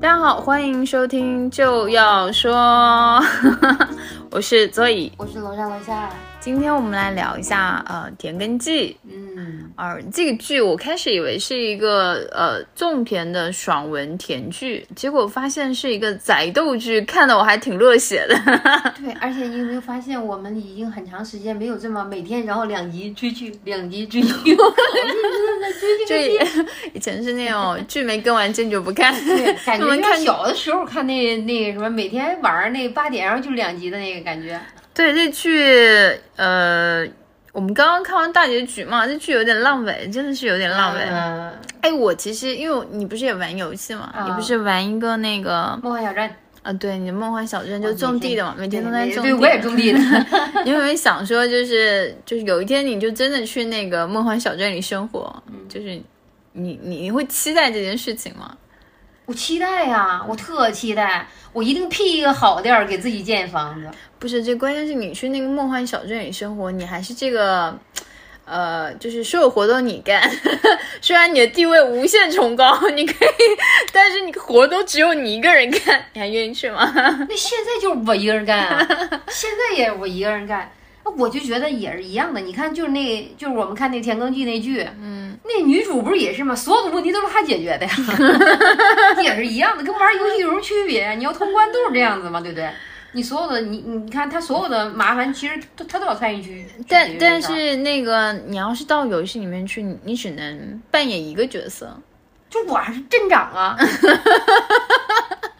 大家好，欢迎收听就要说，我是左乙，我是楼上楼下。今天我们来聊一下呃《田耕记》。嗯，而这个剧我开始以为是一个呃种田的爽文甜剧，结果发现是一个宅斗剧，看的我还挺热血的。对，而且你有没有发现，我们已经很长时间没有这么每天然后两集追剧，两集追剧，追追以前是那种剧没更完坚决不看，对感觉看小的时候看那那个什么，每天晚上那八点然后就两集的那个感觉。对这剧，呃，我们刚刚看完大结局嘛，这剧有点烂尾，真的是有点烂尾。嗯，哎，我其实因为你不是也玩游戏嘛，啊你不是玩一个那个梦幻小镇，啊，对，你的梦幻小镇就种地的嘛，每天都在种地。对，我也种地的。你有没有想说，就是就是有一天你就真的去那个梦幻小镇里生活，就是你你你会期待这件事情吗？我期待呀，我特期待，我一定辟一个好地儿给自己建房子。不是，这关键是你去那个梦幻小镇里生活，你还是这个，呃，就是所有活都你干。虽然你的地位无限崇高，你可以，但是你活都只有你一个人干，你还愿意去吗？那现在就是我一个人干啊，现在也是我一个人干。那我就觉得也是一样的，你看，就是那，就是我们看那《田耕记》那剧，嗯，那女主不是也是吗？所有的问题都是她解决的呀，也是一样的，跟玩游戏有什么区别？你要通关都是这样子嘛，对不对？你所有的你你看，她所有的麻烦，其实都她都要参与去。但但是那个，你要是到游戏里面去，你你只能扮演一个角色，就我还是镇长啊，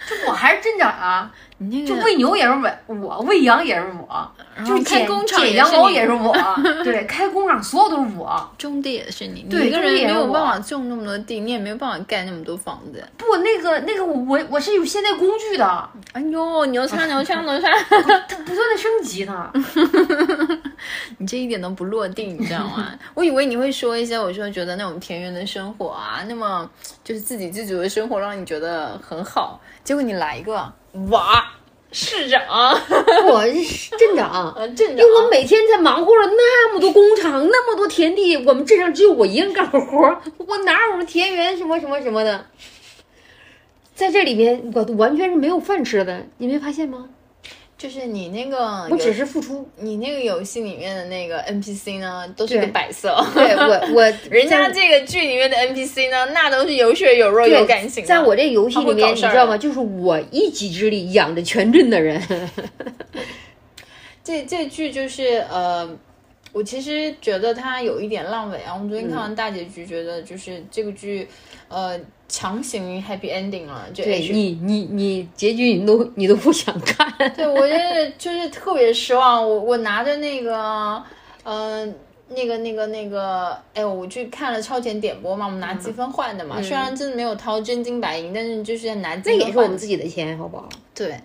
就我还是镇长啊。你那个就喂牛也是我，我喂羊也是我，就是开工厂剪羊毛也是我，对，开工厂所有都是我，种地也是你，对，一个人没有办法种那么多地，你也没有办法盖那么多房子。不，那个那个我我是有现代工具的。哎呦，牛叉 牛叉牛叉，它不断的升级呢。你这一点都不落地，你知道吗？我以为你会说一些，我说觉得那种田园的生活啊，那么就是自给自足的生活，让你觉得很好。结果你来一个哇，市长，我是镇长，镇长，因为我每天在忙活了那么多工厂，那么多田地，我们镇上只有我一个人干活，我哪有什么田园什么什么什么的，在这里面我完全是没有饭吃的，你没发现吗？就是你那个，我只是付出。你那个游戏里面的那个 NPC 呢，都是个摆设。对我，我人家这个剧里面的 NPC 呢，那都是有血有肉有感情。在我这游戏里面，你知道吗？就是我一己之力养着全镇的人。这这剧就是呃，我其实觉得它有一点烂尾啊。我们昨天看完大结局，觉得就是这个剧，呃。强行 happy ending 了，对你，你，你结局你都你都不想看，对我就是就是特别失望。我我拿着那个，嗯，那个那个那个，哎，我去看了超前点播嘛，我们拿积分换的嘛。虽然真的没有掏真金白银，但是就是拿积分那也是我们自己的钱，好不好？对，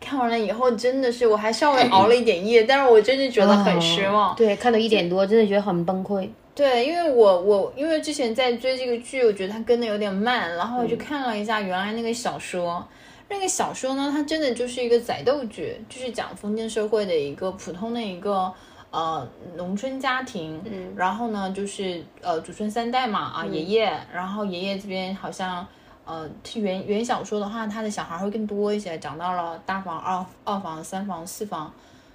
看完了以后真的是，我还稍微 熬了一点夜，但是我真的觉得很失望。对，看到一点多，真的觉得很崩溃。对，因为我我因为之前在追这个剧，我觉得它跟的有点慢，然后我就看了一下原来那个小说，那个小说呢，它真的就是一个宅斗剧，就是讲封建社会的一个普通的一个呃农村家庭，嗯，然后呢就是呃祖孙三代嘛啊爷爷，然后爷爷这边好像呃原原小说的话，他的小孩会更多一些，讲到了大房、二二房、三房、四房。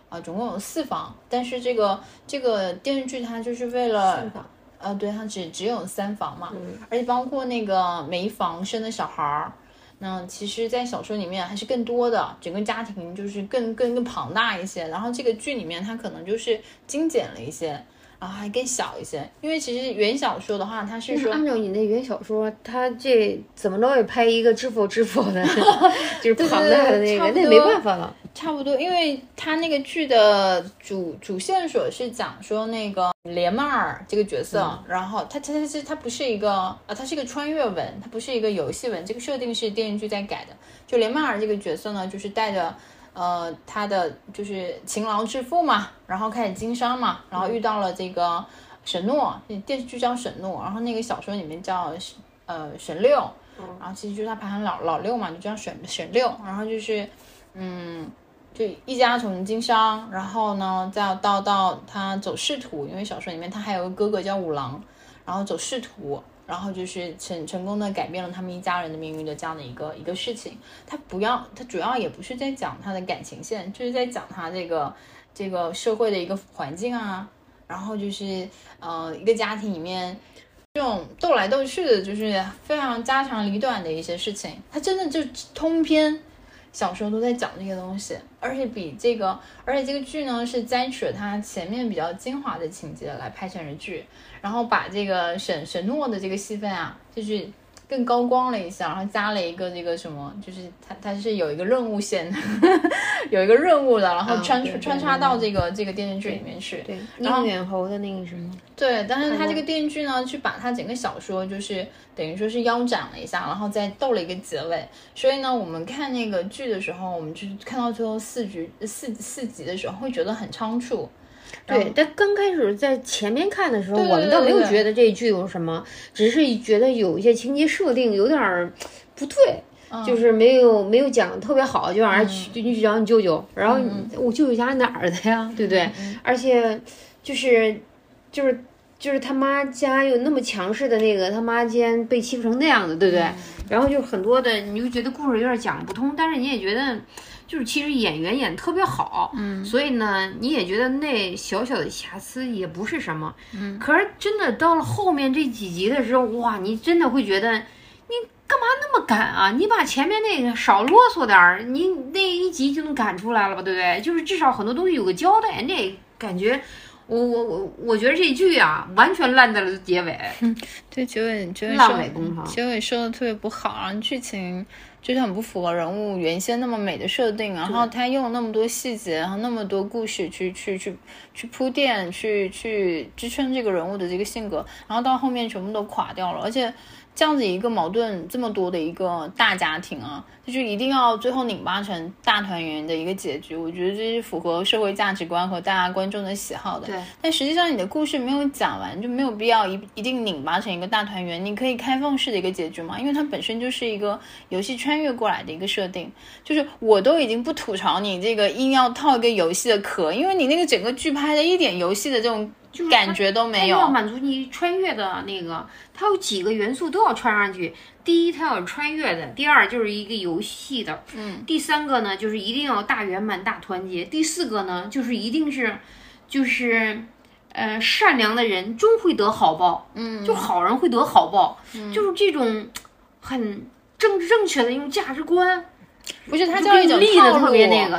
啊，总共有四房，但是这个这个电视剧它就是为了，呃，对，它只只有三房嘛，而且包括那个每一房生的小孩儿，那其实，在小说里面还是更多的，整个家庭就是更更更庞大一些，然后这个剧里面它可能就是精简了一些，啊还更小一些，因为其实原小说的话，它是说按照你那原小说，它这怎么着也拍一个知否知否的，就是庞大的那个，那没办法了。差不多，因为他那个剧的主主线索是讲说那个连曼尔这个角色，然后他他他他不是一个啊，他是一个穿越文，他不是一个游戏文，这个设定是电视剧在改的。就连曼尔这个角色呢，就是带着呃他的就是勤劳致富嘛，然后开始经商嘛，然后遇到了这个沈诺，电视剧叫沈诺，然后那个小说里面叫呃沈六，然后其实就是他排行老老六嘛，就叫沈沈六，然后就是嗯。就一家从经商，然后呢，再到到他走仕途，因为小说里面他还有个哥哥叫五郎，然后走仕途，然后就是成成功的改变了他们一家人的命运的这样的一个一个事情。他不要，他主要也不是在讲他的感情线，就是在讲他这个这个社会的一个环境啊，然后就是呃一个家庭里面这种斗来斗去的，就是非常家长里短的一些事情。他真的就通篇。小时候都在讲这个东西，而且比这个，而且这个剧呢是摘取了它前面比较精华的情节来拍成了剧，然后把这个沈沈诺的这个戏份啊，就是。更高光了一下，然后加了一个这个什么，就是它它是有一个任务线，有一个任务的，然后穿穿插到这个这个电视剧里面去。对，宁远侯的那个什么？对，但是他这个电视剧呢，去把他整个小说就是等于说是腰斩了一下，然后再逗了一个结尾。所以呢，我们看那个剧的时候，我们就看到最后四局四四集的时候，会觉得很仓促。对，但刚开始在前面看的时候，我们倒没有觉得这一剧有什么，只是觉得有一些情节设定有点儿不对，就是没有没有讲特别好，就让人去就去找你舅舅，然后我舅舅家哪儿的呀，对不对？而且就是就是就是他妈家有那么强势的那个，他妈竟然被欺负成那样的，对不对？然后就很多的，你就觉得故事有点讲不通，但是你也觉得。就是其实演员演特别好，嗯，所以呢，你也觉得那小小的瑕疵也不是什么，嗯，可是真的到了后面这几集的时候，哇，你真的会觉得你干嘛那么赶啊？你把前面那个少啰嗦点儿，你那一集就能赶出来了吧，对不对？就是至少很多东西有个交代，那感觉，我我我我觉得这剧啊，完全烂在了结尾，对结尾结尾烂尾工程，结尾说的特别不好，然后剧情。就是很不符合人物原先那么美的设定，然后他用那么多细节，然后那么多故事去去去去铺垫，去去支撑这个人物的这个性格，然后到后面全部都垮掉了，而且。这样子一个矛盾这么多的一个大家庭啊，就是一定要最后拧巴成大团圆的一个结局，我觉得这是符合社会价值观和大家观众的喜好的。对，但实际上你的故事没有讲完，就没有必要一一定拧巴成一个大团圆，你可以开放式的一个结局嘛，因为它本身就是一个游戏穿越过来的一个设定。就是我都已经不吐槽你这个硬要套一个游戏的壳，因为你那个整个剧拍的一点游戏的这种。感觉都没有，要满足你穿越的那个，它有几个元素都要穿上去。第一，它要穿越的；第二，就是一个游戏的；嗯，第三个呢，就是一定要大圆满、大团结；第四个呢，就是一定是，就是，呃，善良的人终会得好报，嗯，就好人会得好报，就是这种很正正确的一种价值观。不是他叫一种套路，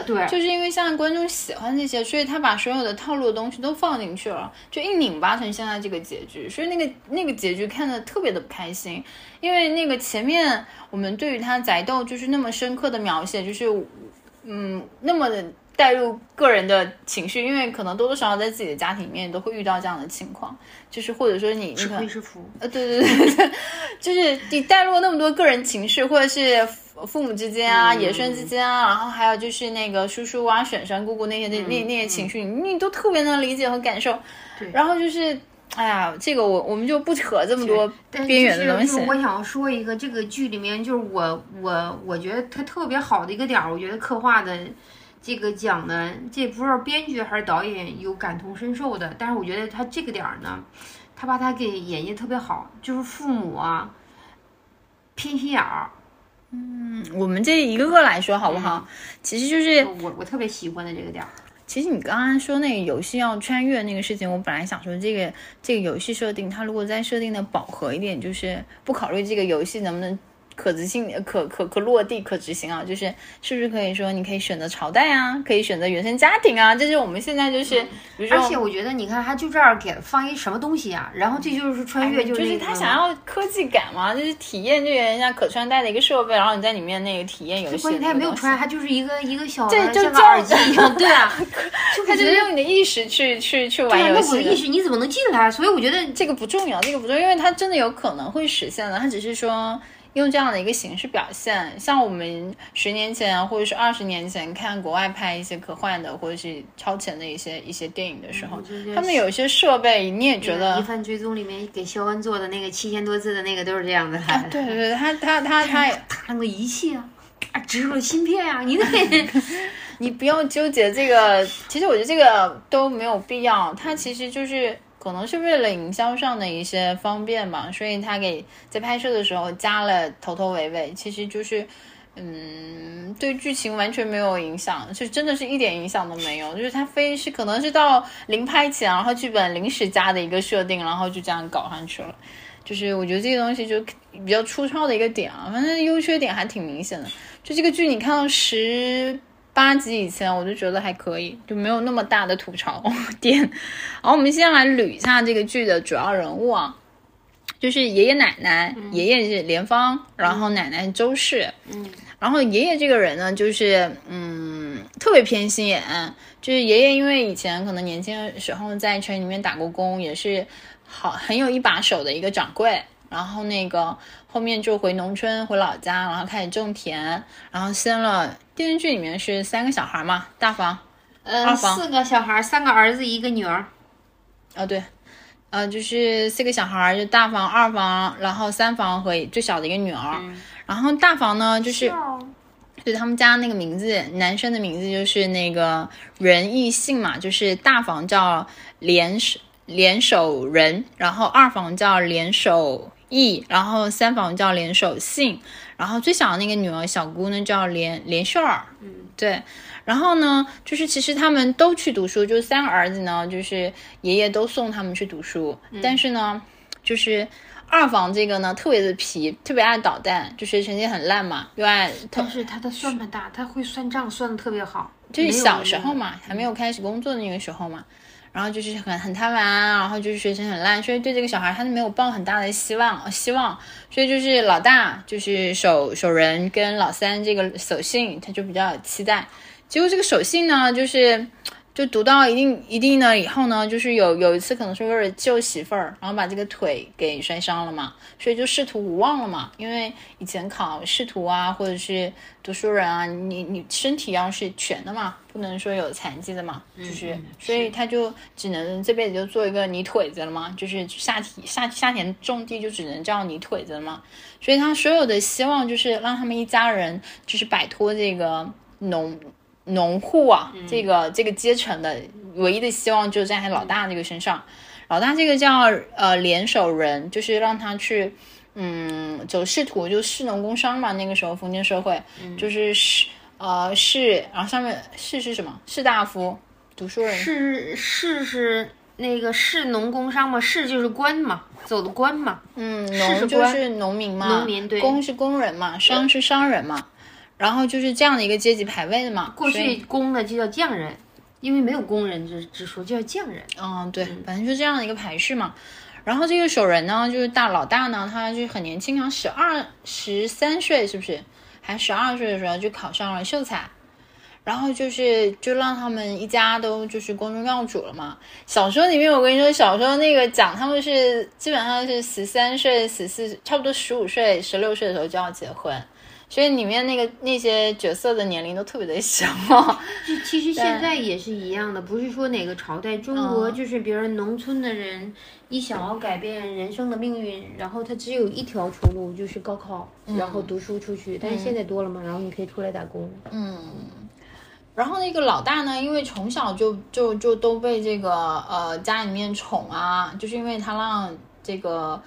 对，就是因为现在观众喜欢这些，所以他把所有的套路的东西都放进去了，就一拧巴成现在这个结局，所以那个那个结局看的特别的不开心，因为那个前面我们对于他宅斗就是那么深刻的描写，就是嗯那么的带入个人的情绪，因为可能多多少少在自己的家庭里面都会遇到这样的情况，就是或者说你吃亏是福，呃对对对对，就是你带入那么多个人情绪，或者是。父母之间啊，爷孙之间啊，然后还有就是那个叔叔啊、婶婶、姑姑那些那那那些情绪，你都特别能理解和感受。对，然后就是，哎呀，这个我我们就不扯这么多边缘的东西。我想说一个，这个剧里面就是我我我觉得它特别好的一个点儿，我觉得刻画的这个讲的，这不知道编剧还是导演有感同身受的，但是我觉得他这个点儿呢，他把他给演绎特别好，就是父母啊偏心眼儿。嗯，我们这一个个来说好不好？其实就是我我特别喜欢的这个点儿。其实你刚刚说那个游戏要穿越那个事情，我本来想说这个这个游戏设定，它如果再设定的饱和一点，就是不考虑这个游戏能不能。可执行、可可可落地、可执行啊，就是是不是可以说你可以选择朝代啊，可以选择原生家庭啊，这是我们现在就是，比如说，而且我觉得你看他就这儿给放一什么东西啊，然后这就是穿越，就是就是他想要科技感嘛，就是体验就人家可穿戴的一个设备，然后你在里面那个体验游戏。关键他也没有穿，他就是一个一个小对，就个耳机一样，对啊，他就是用你的意识去去去玩游戏。那我的意识你怎么能进来？所以我觉得这个不重要，这个不重要，因为它真的有可能会实现的，他只是说。用这样的一个形式表现，像我们十年前或者是二十年前看国外拍一些科幻的或者是超前的一些一些电影的时候，他们有一些设备，你也觉得《疑犯追踪》里面给肖恩做的那个七千多字的那个都是这样的。对对对，他他他他他那个仪器啊，啊植入了芯片啊，你得 你不要纠结这个，其实我觉得这个都没有必要，它其实就是。可能是为了营销上的一些方便吧，所以他给在拍摄的时候加了头头尾尾，其实就是。嗯，对剧情完全没有影响，就真的是一点影响都没有。就是他非是可能是到临拍前，然后剧本临时加的一个设定，然后就这样搞上去了。就是我觉得这个东西就比较粗糙的一个点啊，反正优缺点还挺明显的。就这个剧，你看到十八集以前，我就觉得还可以，就没有那么大的吐槽 点。然后我们先来捋一下这个剧的主要人物啊。就是爷爷奶奶，爷爷是莲芳，然后奶奶周氏，嗯，然后爷爷这个人呢，就是嗯，特别偏心眼，就是爷爷因为以前可能年轻的时候在城里面打过工，也是好很有一把手的一个掌柜，然后那个后面就回农村回老家，然后开始种田，然后生了电视剧里面是三个小孩嘛，大房，呃，四个小孩，三个儿子一个女儿，啊对。呃，就是四个小孩，就大房、二房，然后三房和最小的一个女儿。然后大房呢，就是，就他们家那个名字，男生的名字就是那个仁义信嘛，就是大房叫联手联手仁，然后二房叫联手义，然后三房叫联手信，然后最小的那个女儿小姑呢叫连连秀儿。嗯，对。然后呢，就是其实他们都去读书，就是三个儿子呢，就是爷爷都送他们去读书。但是呢，就是二房这个呢，特别的皮，特别爱捣蛋，就是成绩很烂嘛，又爱。但是他的算盘大，他会算账，算的特别好。就是小时候嘛，还没有开始工作的那个时候嘛，然后就是很很贪玩，然后就是学习很烂，所以对这个小孩他就没有抱很大的希望，希望。所以就是老大就是守守人跟老三这个守信，他就比较有期待。结果这个守信呢，就是就读到一定一定的以后呢，就是有有一次可能是为了救媳妇儿，然后把这个腿给摔伤了嘛，所以就仕途无望了嘛。因为以前考仕途啊，或者是读书人啊，你你身体要是全的嘛，不能说有残疾的嘛，就是所以他就只能这辈子就做一个泥腿子了嘛，就是下体下下田种地就只能叫泥腿子了嘛。所以他所有的希望就是让他们一家人就是摆脱这个农。农户啊，这个这个阶层的唯一的希望就在他老大那个身上。老大这个叫呃联手人，就是让他去嗯走仕途，就士农工商嘛。那个时候封建社会就是士呃士，然后上面士是什么？士大夫，读书人。士士是那个士农工商嘛，士就是官嘛，走的官嘛。嗯，农就是农民嘛，农民对，工是工人嘛，商是商人嘛。然后就是这样的一个阶级排位的嘛。过去工的就叫匠人，因为没有工人之之说，就叫匠人。嗯，对，反正就这样的一个排序嘛。然后这个守人呢，就是大老大呢，他就很年轻，好像十二十三岁，是不是？还十二岁的时候就考上了秀才，然后就是就让他们一家都就是光宗耀祖了嘛。小说里面我跟你说，小说那个讲他们是基本上是十三岁、十四，差不多十五岁、十六岁的时候就要结婚。所以里面那个那些角色的年龄都特别的小，就其实现在也是一样的，不是说哪个朝代，中国就是比如农村的人一想要改变人生的命运，然后他只有一条出路，就是高考，然后读书出去。但是现在多了嘛，然后你可以出来打工。嗯，然后那个老大呢，因为从小就就就都被这个呃家里面宠啊，就是因为他让这个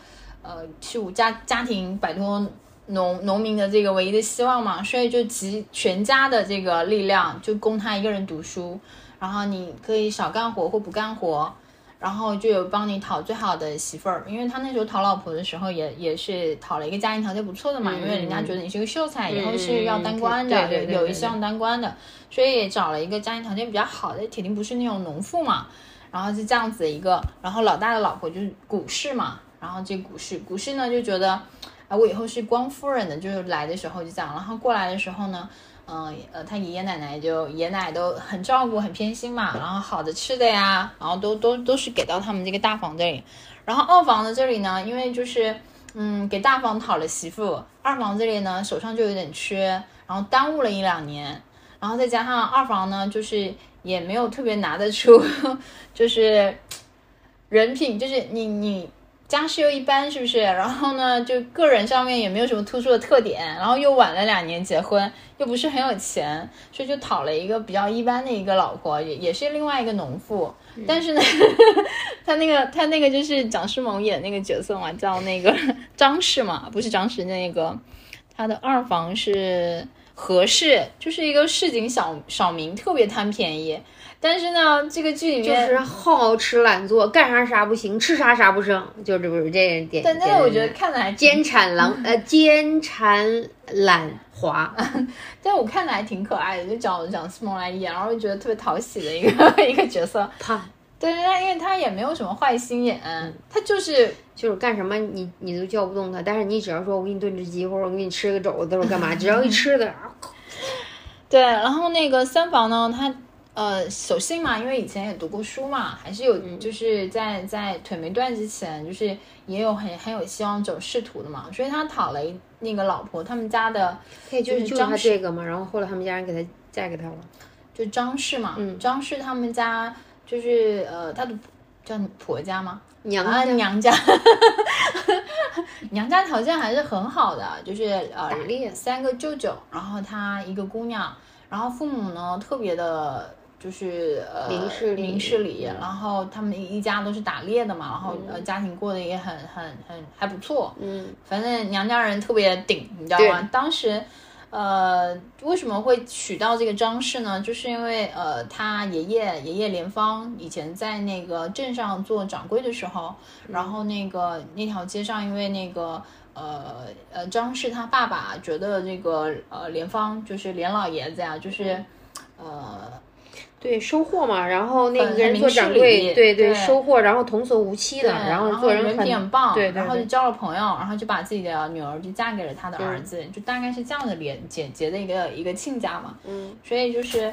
呃去家家庭摆脱。农农民的这个唯一的希望嘛，所以就集全家的这个力量，就供他一个人读书。然后你可以少干活或不干活，然后就有帮你讨最好的媳妇儿。因为他那时候讨老婆的时候，也也是讨了一个家庭条件不错的嘛。因为人家觉得你是个秀才，以后是要当官的，有一项当官的，所以也找了一个家庭条件比较好的，铁定不是那种农妇嘛。然后是这样子一个，然后老大的老婆就是股市嘛。然后这股市，股市呢就觉得。啊，我以后是光夫人的，就是来的时候就这样，然后过来的时候呢，嗯呃，他爷爷奶奶就爷奶都很照顾，很偏心嘛，然后好的吃的呀，然后都都都是给到他们这个大房这里，然后二房的这里呢，因为就是嗯给大房讨了媳妇，二房这里呢手上就有点缺，然后耽误了一两年，然后再加上二房呢就是也没有特别拿得出，就是人品，就是你你。家世又一般，是不是？然后呢，就个人上面也没有什么突出的特点，然后又晚了两年结婚，又不是很有钱，所以就讨了一个比较一般的一个老婆，也也是另外一个农妇。但是呢，他那个他那个就是蒋诗萌演那个角色嘛，叫那个 张氏嘛，不是张氏，那个他的二房是何氏，就是一个市井小小民，特别贪便宜。但是呢，这个剧里面就是好吃懒做，干啥啥不行，吃啥啥不剩，就这不是这点。但那个我觉得看的还奸产狼 呃奸产懒滑，但我看的还挺可爱的，就讲讲思萌来演，然后就觉得特别讨喜的一个 一个角色。胖，对对对，因为他也没有什么坏心眼，他就是就是干什么你你都叫不动他，但是你只要说我给你炖只鸡，或者我给你吃个肘子，或者干嘛，只要一吃的，对。然后那个三房呢，他。呃，守信嘛，因为以前也读过书嘛，还是有，就是在在腿没断之前，就是也有很很有希望走仕途的嘛，所以他讨了一那个老婆，他们家的，就是张他这个嘛，然后后来他们家人给他嫁给他了，就张氏嘛，嗯张氏他们家就是呃，他的叫婆家吗？娘家娘家，娘家条件还是很好的，就是呃，三个舅舅，然后他一个姑娘，然后父母呢特别的。就是呃，明事明事理，然后他们一家都是打猎的嘛，然后呃，家庭过得也很很很还不错，嗯，反正娘家人特别顶，你知道吗？当时，呃，为什么会娶到这个张氏呢？就是因为呃，他爷爷爷爷连芳以前在那个镇上做掌柜的时候，然后那个那条街上，因为那个呃呃张氏他爸爸觉得这个呃连芳就是连老爷子呀，就是呃。对，收获嘛，然后那个人做掌柜，对对，收获，然后童叟无欺的，然后做人品很棒，对，然后就交了朋友，然后就把自己的女儿就嫁给了他的儿子，就大概是这样的连简洁的一个一个亲家嘛，嗯，所以就是，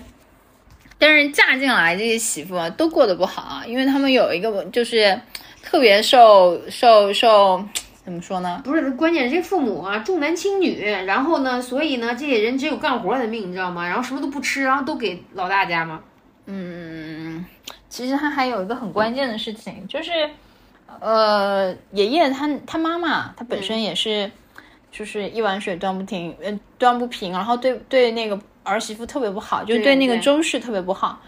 但是嫁进来这些媳妇啊，都过得不好啊，因为他们有一个就是特别受受受怎么说呢？不是，关键这父母啊重男轻女，然后呢，所以呢，这些人只有干活的命，你知道吗？然后什么都不吃，然后都给老大家嘛。嗯，其实他还有一个很关键的事情，就是，呃，爷爷他他妈妈他本身也是，就是一碗水端不平，呃，端不平，然后对对那个儿媳妇特别不好，就对那个周氏特别不好。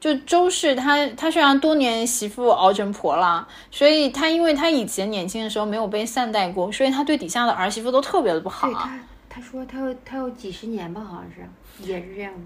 就周氏他他虽然多年媳妇熬成婆了，所以他因为他以前年轻的时候没有被善待过，所以他对底下的儿媳妇都特别的不好。他他说他有他有几十年吧，好像是也是这样的。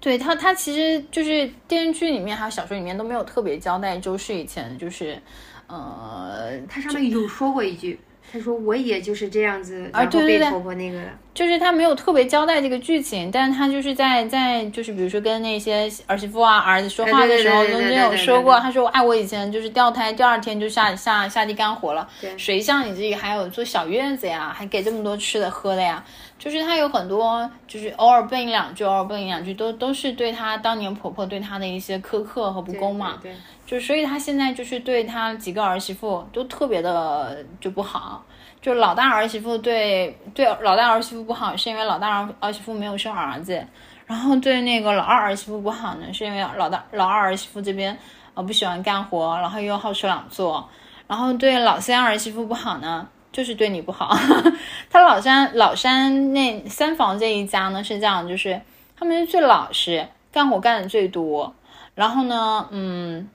对他，他其实就是电视剧里面还有小说里面都没有特别交代周氏以前就是，呃，他上面有说过一句，他说我也就是这样子，然后被婆婆那个，就是他没有特别交代这个剧情，但是他就是在在就是比如说跟那些儿媳妇啊儿子说话的时候，中间有说过，他说哎我以前就是掉胎第二天就下下下地干活了，谁像你自己还有做小院子呀，还给这么多吃的喝的呀。就是他有很多，就是偶尔背一两句，偶尔背一两句，都都是对他当年婆婆对他的一些苛刻和不公嘛。对，就所以他现在就是对他几个儿媳妇都特别的就不好。就老大儿媳妇对对老大儿媳妇不好，是因为老大儿儿媳妇没有生儿子。然后对那个老二儿媳妇不好呢，是因为老大老二儿媳妇这边呃不喜欢干活，然后又好吃懒做。然后对老三儿媳妇不好呢。就是对你不好，他老山老山那三房这一家呢是这样，就是他们是最老实，干活干的最多，然后呢，嗯，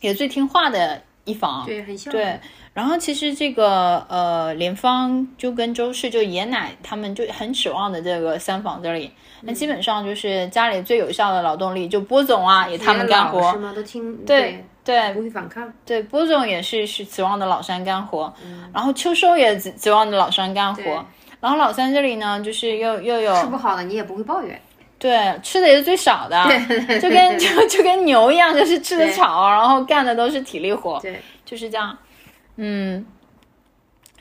也最听话的一房，对，很像，对。然后其实这个呃连芳就跟周氏就爷奶他们就很指望的这个三房这里，那基本上就是家里最有效的劳动力，就波总啊也他们干活，是吗？都听对。对，不会反抗。对，波总也是是指望的老三干活，然后秋收也指指望的老三干活，然后老三这里呢，就是又又有吃不好的，你也不会抱怨。对，吃的也是最少的，就跟就就跟牛一样，就是吃的草，然后干的都是体力活，对，就是这样，嗯。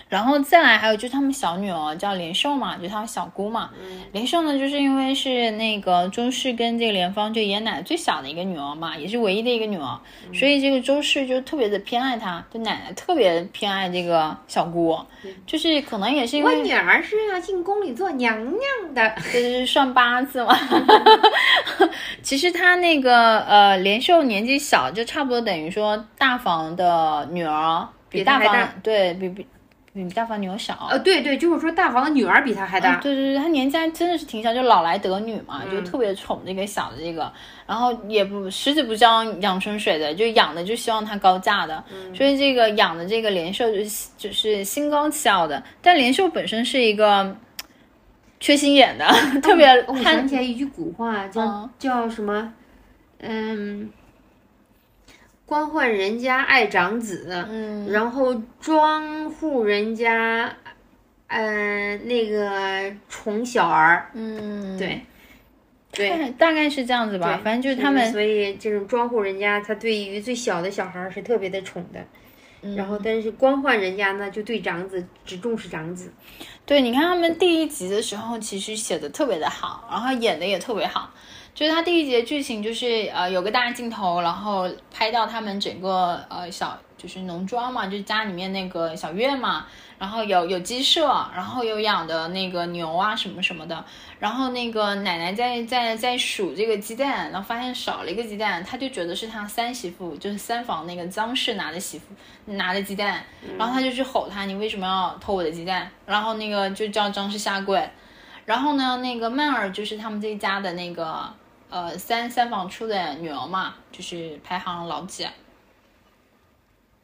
然后再来还有就是他们小女儿叫连寿嘛，就他小姑嘛。连寿呢，就是因为是那个周氏跟这个莲芳就爷爷奶奶最小的一个女儿嘛，也是唯一的一个女儿，所以这个周氏就特别的偏爱她，就奶奶特别偏爱这个小姑，就是可能也是因为我女儿是要进宫里做娘娘的，这是算八字嘛。其实她那个呃连寿年纪小，就差不多等于说大房的女儿。比大房。对比比比大房女儿小。呃，对对，就是说大房的女儿比他还大。对对对，她年纪还真的是挺小，就老来得女嘛，嗯就特别宠这个小的这个，然后也不十指不沾阳春水的，就养的就希望她高价的，嗯所以这个养的这个连秀就是就是心高气傲的，但连秀本身是一个缺心眼的，特别哦我想起来一句古话，叫、嗯叫什么？嗯，官宦人家爱长子，嗯然后庄户人家，呃，那个宠小儿。嗯，对，对。大大概是这样子吧，反正就是他们所以这种庄户人家，他对于最小的小孩儿是特别的宠的，嗯然后但是官宦人家呢，就对长子只重视长子。对，你看他们第一集的时候，其实写的特别的好，然后演的也特别好。就是他第一集的剧情，就是呃有个大镜头，然后拍到他们整个呃小就是农庄嘛，就是家里面那个小院嘛，然后有有鸡舍，然后有养的那个牛啊什么什么的，然后那个奶奶在在在数这个鸡蛋，然后发现少了一个鸡蛋，她就觉得是她三媳妇，就是三房那个张氏拿的媳妇拿的鸡蛋，然后她就去吼她，你为什么要偷我的鸡蛋？然后那个就叫张氏下跪，然后呢，那个曼儿就是他们这一家的那个呃三三房出的女儿嘛，就是排行老几？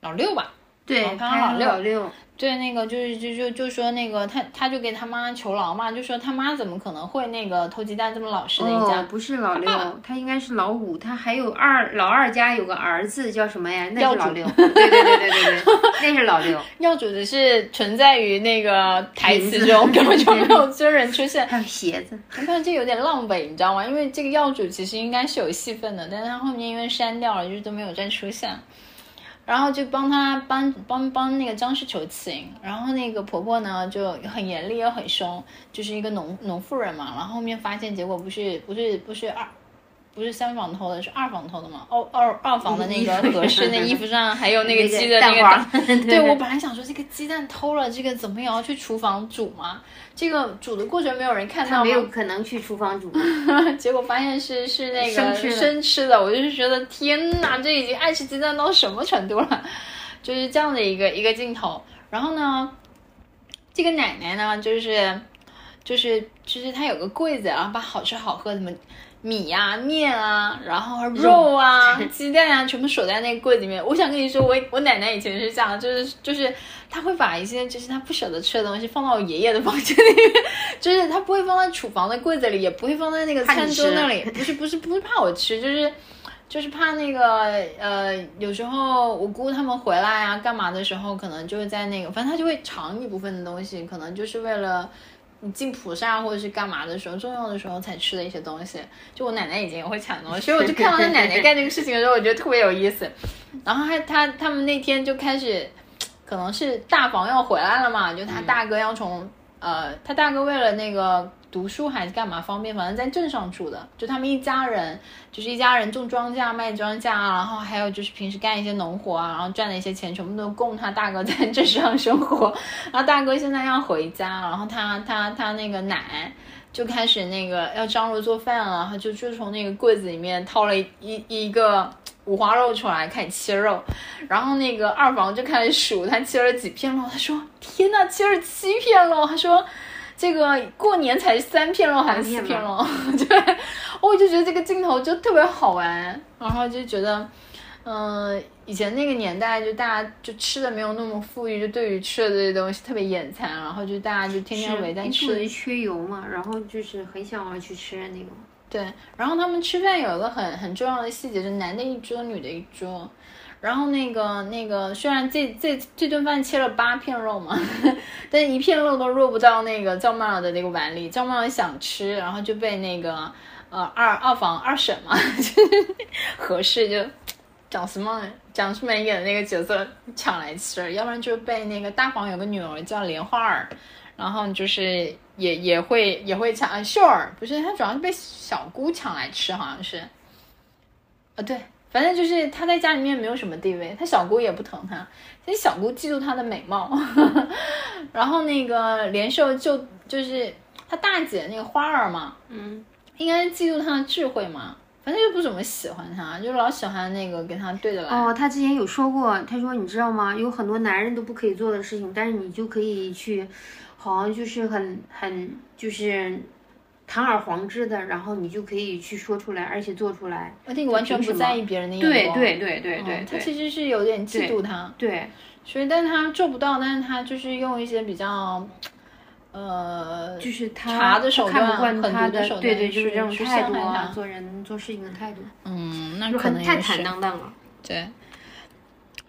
老六吧。对，哦刚老六。对，那个就是就就就说那个他他就给他妈求饶嘛，就说他妈怎么可能会那个偷鸡蛋这么老实的一家？哦，不是老六，他应该是老五，他还有二老二家有个儿子叫什么呀？那是老六。对对对对对对，那是老六。药主只是存在于那个台词中，根本就没有真人出现。还有鞋子。你看这有点浪费，你知道吗？因为这个药主其实应该是有戏份的，但是他后面因为删掉了，就是都没有再出现。然后就帮他帮帮帮那个张氏求情，然后那个婆婆呢就很严厉又很凶，就是一个农农妇人嘛。然后后面发现结果不是不是不是二不是三房偷的，是二房偷的嘛？二二二房的那个合适 那衣服上还有那个鸡的那个蛋黄。对对我本来想说这个鸡蛋偷了，这个怎么也要去厨房煮嘛？这个煮的过程没有人看到吗？没有可能去厨房煮。结果发现是是那个生吃的生吃的，我就是觉得天哪，这已经爱吃鸡蛋到什么程度了？就是这样的一个一个镜头。然后呢，这个奶奶呢，就是就是就是她有个柜子，然后把好吃好喝的什么米呀、面啊，然后肉啊、鸡蛋啊，全部锁在那个柜子里面。我想跟你说，我我奶奶以前是这样，就是就是她会把一些就是她不舍得吃的东西放到我爷爷的房间里面，就是她不会放在厨房的柜子里，也不会放在那个餐桌那里。不是不是不是怕我吃，就是。就是怕那个呃，有时候我姑他们回来啊，干嘛的时候，可能就会在那个，反正她就会尝一部分的东西，可能就是为了你进菩萨或者是干嘛的时候，重要的时候才吃的一些东西。就我奶奶以前也会抢东西，所以我就看到他奶奶干这个事情的时候，我觉得特别有意思。然后还他他们那天就开始，可能是大房要回来了嘛，就他大哥要从、呃，他大哥为了那个读书还是干嘛方便，反正在镇上住的，就他们一家人，就是一家人种庄稼、卖庄稼啊，然后还有就是平时干一些农活啊，然后赚的一些钱全部都供他大哥在镇上生活。然后大哥现在要回家，然后他他他那个奶。就开始那个要张罗做饭了，他就就从那个柜子里面掏了一一一个五花肉出来，开始切肉。然后那个二房就开始数他切了几片肉，他说：“天呐，切了七片肉！”他说：“这个过年才三片肉还是四片肉？” 对，我就觉得这个镜头就特别好玩，然后就觉得。嗯，以前那个年代，就大家就吃的没有那么富裕，就对于吃的这些东西特别眼馋，然后就大家就天天围在吃。肚子缺油嘛，然后就是很想要去吃那种。对，然后他们吃饭有一个很很重要的细节，是男的一桌，女的一桌。然后那个那个，虽然这这这顿饭切了八片肉嘛，但一片肉都落不到那个赵曼儿的那个碗里。赵曼儿想吃，然后就被那个呃二二房二婶嘛，合适就蒋思梦蒋思梅演的那个角色抢来吃，要不然就被那个大房有个女儿叫莲花儿，然后就是也也会也会抢，秀儿不是，她主要是被小姑抢来吃，好像是，啊对，反正就是她在家里面没有什么地位，她小姑也不疼她，其实小姑嫉妒她的美貌，然后那个连寿就就是她大姐那个花儿嘛，嗯，应该嫉妒她的智慧嘛。反正就不怎么喜欢他，就老喜欢那个跟他对着来。哦，他之前有说过，他说你知道吗？有很多男人都不可以做的事情，但是你就可以去，好像就是很很就是堂而皇之的，然后你就可以去说出来，而且做出来。那个完全不在意别人的眼光。对对对对对嗯他其实是有点嫉妒他，对，所以但是他做不到，但是他就是用一些比较，呃，就是他查的手他看不段惯他狠毒的手段对对，就是这种去态度做人做事情的态度，嗯，那就可能太坦是荡荡了。对。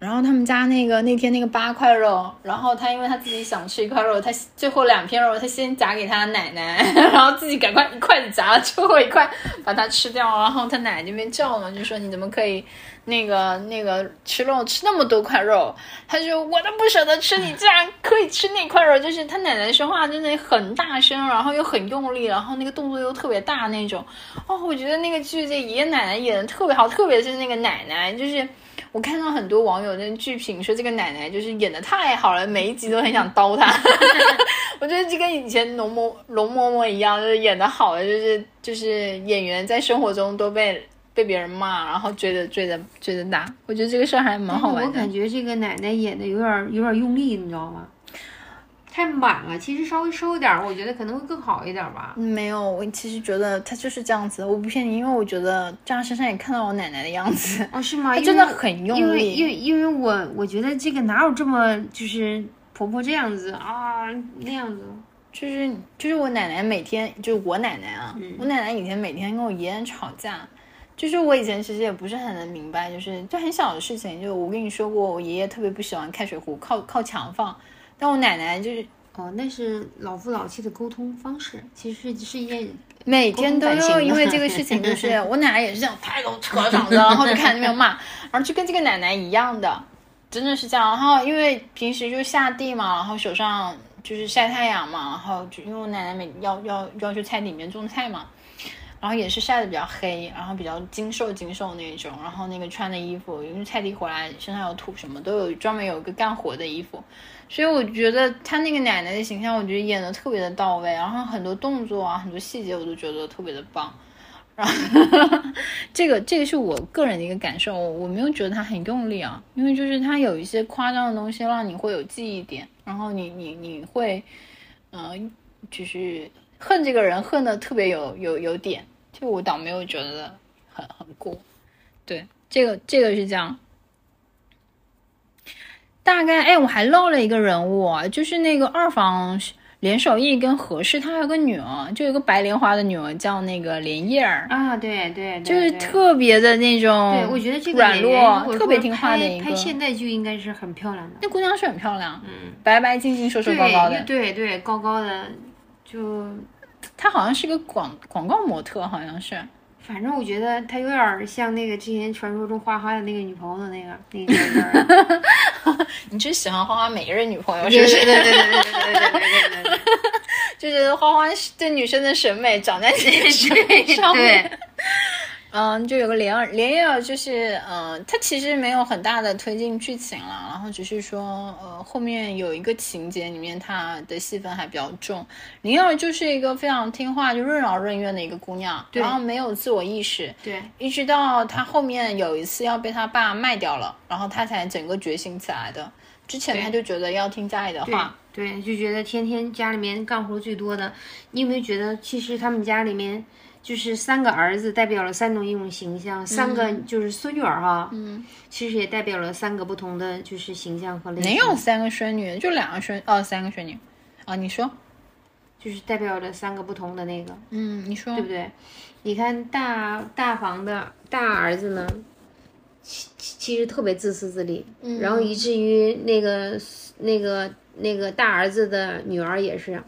然后他们家那个那天那个八块肉，然后他因为他自己想吃一块肉，他最后两片肉他先夹给他奶奶，然后自己赶快一筷子夹了最后一块把它吃掉，然后他奶奶那边叫嘛，就说你怎么可以那个那个吃肉吃那么多块肉？他说我都不舍得吃，你竟然可以吃那块肉，就是他奶奶说话真的很大声，然后又很用力，然后那个动作又特别大那种。哦，我觉得那个剧这爷爷奶奶演的特别好，特别是那个奶奶，就是。我看到很多网友那剧评说这个奶奶就是演的太好了，每一集都很想刀她。我觉得这跟以前龙嬷龙嬷嬷一样，就是演的好的，就是就是演员在生活中都被被别人骂，然后追着追着追着打。我觉得这个事儿还蛮好玩的。我感觉这个奶奶演的有点有点用力，你知道吗？太满了，其实稍微收一点，我觉得可能会更好一点吧。没有，我其实觉得他就是这样子，我不骗你，因为我觉得这样身上也看到我奶奶的样子。哦，是吗？她真的很用因为力，因为因为我我觉得这个哪有这么就是婆婆这样子啊那样子。就是就是我奶奶每天就是我奶奶啊，我奶奶以前每天跟我爷爷吵架，就是我以前其实也不是很能明白，就是就很小的事情，就我跟你说过，我爷爷特别不喜欢开水壶靠靠墙放，但我奶奶就是哦，那是老夫老妻的沟通方式，其实是是一件每天都要因为 这个事情，就是我奶奶也是这样抬头扯嗓子，然后就开始那边骂，然后就跟这个奶奶一样的，真的是这样。然后因为平时就下地嘛，然后手上。就是晒太阳嘛，然后就因为我奶奶每要要要去菜地里面种菜嘛，然后也是晒的比较黑，然后比较精瘦精瘦那种，然后那个穿的衣服，因为菜地回来身上有土什么都有，专门有一个干活的衣服，所以我觉得他那个奶奶的形象，我觉得演的特别的到位，然后很多动作啊，很多细节我都觉得特别的棒。然后 这个这个是我个人的一个感受，我我没有觉得他很用力啊，因为就是他有一些夸张的东西让你会有记忆点，然后你你你会，嗯、就是恨这个人恨的特别有有有点，就我倒没有觉得很很过，对，这个这个是这样。大概哎，我还漏了一个人物，就是那个二房。连守义跟何氏，他还有个女儿，就有个白莲花的女儿，叫那个莲叶儿啊，对对，就是特别的那种，对我觉得这个软弱，特别听话的一个。拍现代剧应该是很漂亮的，那姑娘是很漂亮，嗯，白白净净、瘦瘦高高的，对对，高高的，就她好像是个广广告模特，好像是。反正我觉得他有点像那个之前传说中花花的那个女朋友的那个那个。你真喜欢花花每一任女朋友，是不是？对对对对对对对对对对。就是花花对女生的审美长在自己审美上面。嗯，就有个莲儿，莲叶儿就是，嗯，它其实没有很大的推进剧情了，然后只是说，呃，后面有一个情节里面她的戏份还比较重。莲儿就是一个非常听话、就任劳任怨的一个姑娘，然后没有自我意识，对，一直到她后面有一次要被她爸卖掉了，然后她才整个觉醒起来的。之前她就觉得要听家里的话。对，就觉得天天家里面干活最多的，你有没有觉得其实他们家里面就是三个儿子代表了三种一种形象，三个就是孙女儿哈，嗯，其实也代表了三个不同的就是形象和类型。没有三个孙女，就两个孙哦，三个孙女，啊，你说，就是代表了三个不同的那个，嗯，你说对不对？你看大大房的大儿子呢，其其实特别自私自利，嗯然后以至于那个那个。那个大儿子的女儿也是，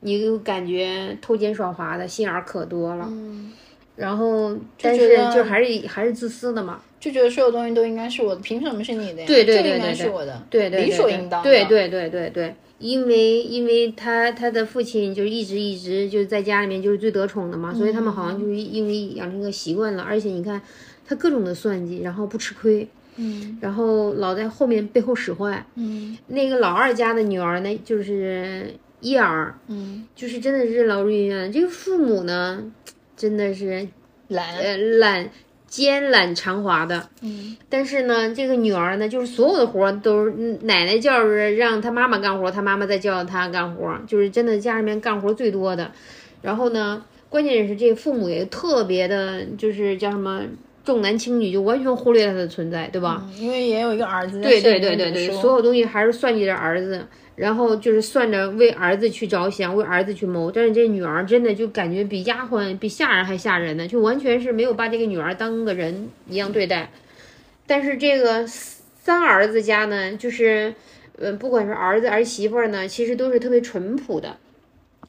你就感觉偷奸耍滑的心眼儿可多了。嗯，然后但是就还是还是自私的嘛，就觉得所有东西都应该是我的，凭什么是你的呀？对对对对，应该是我的，对对理所应当。对对对对对，因为因为他他的父亲就一直一直就在家里面就是最得宠的嘛，所以他们好像就是因为养成一个习惯了，而且你看他各种的算计，然后不吃亏。嗯，然后老在后面背后使坏，嗯，那个老二家的女儿呢，就是一儿，嗯，就是真的是任劳任怨。这个父母呢，真的是懒，呃懒奸懒长滑的。嗯，但是呢，这个女儿呢，就是所有的活儿都是嗯奶奶叫着让她妈妈干活，她妈妈再叫她干活，就是真的家里面干活最多的。然后呢，关键是这父母也特别的，就是叫什么重男轻女，就完全忽略他的存在，对吧？嗯因为也有一个儿子在对对对对对，所有东西还是算计着儿子，然后就是算着为儿子去着想，为儿子去谋。但是这女儿真的就感觉比丫鬟、比下人还吓人呢，就完全是没有把这个女儿当个人一样对待。但是这个三儿子家呢，就是，呃，不管是儿子儿媳妇儿呢，其实都是特别淳朴的，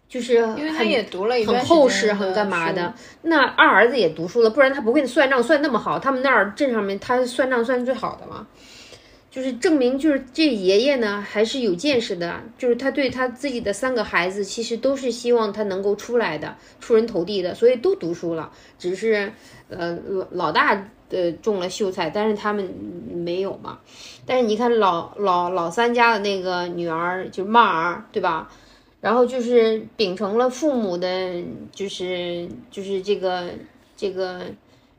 就是因为他也读了一段很厚实，很干嘛的？。那二儿子也读书了，不然他不会算账算那么好。他们那儿镇上面，他算账算最好的嘛，就是证明就是这爷爷呢还是有见识的，就是他对他自己的三个孩子，其实都是希望他能够出来的，出人头地的，所以都读书了，只是呃老老大呃中了秀才，但是他们没有嘛。但是你看老老老三家的那个女儿就是曼儿，对吧？然后就是秉承了父母的，就是就是这个这个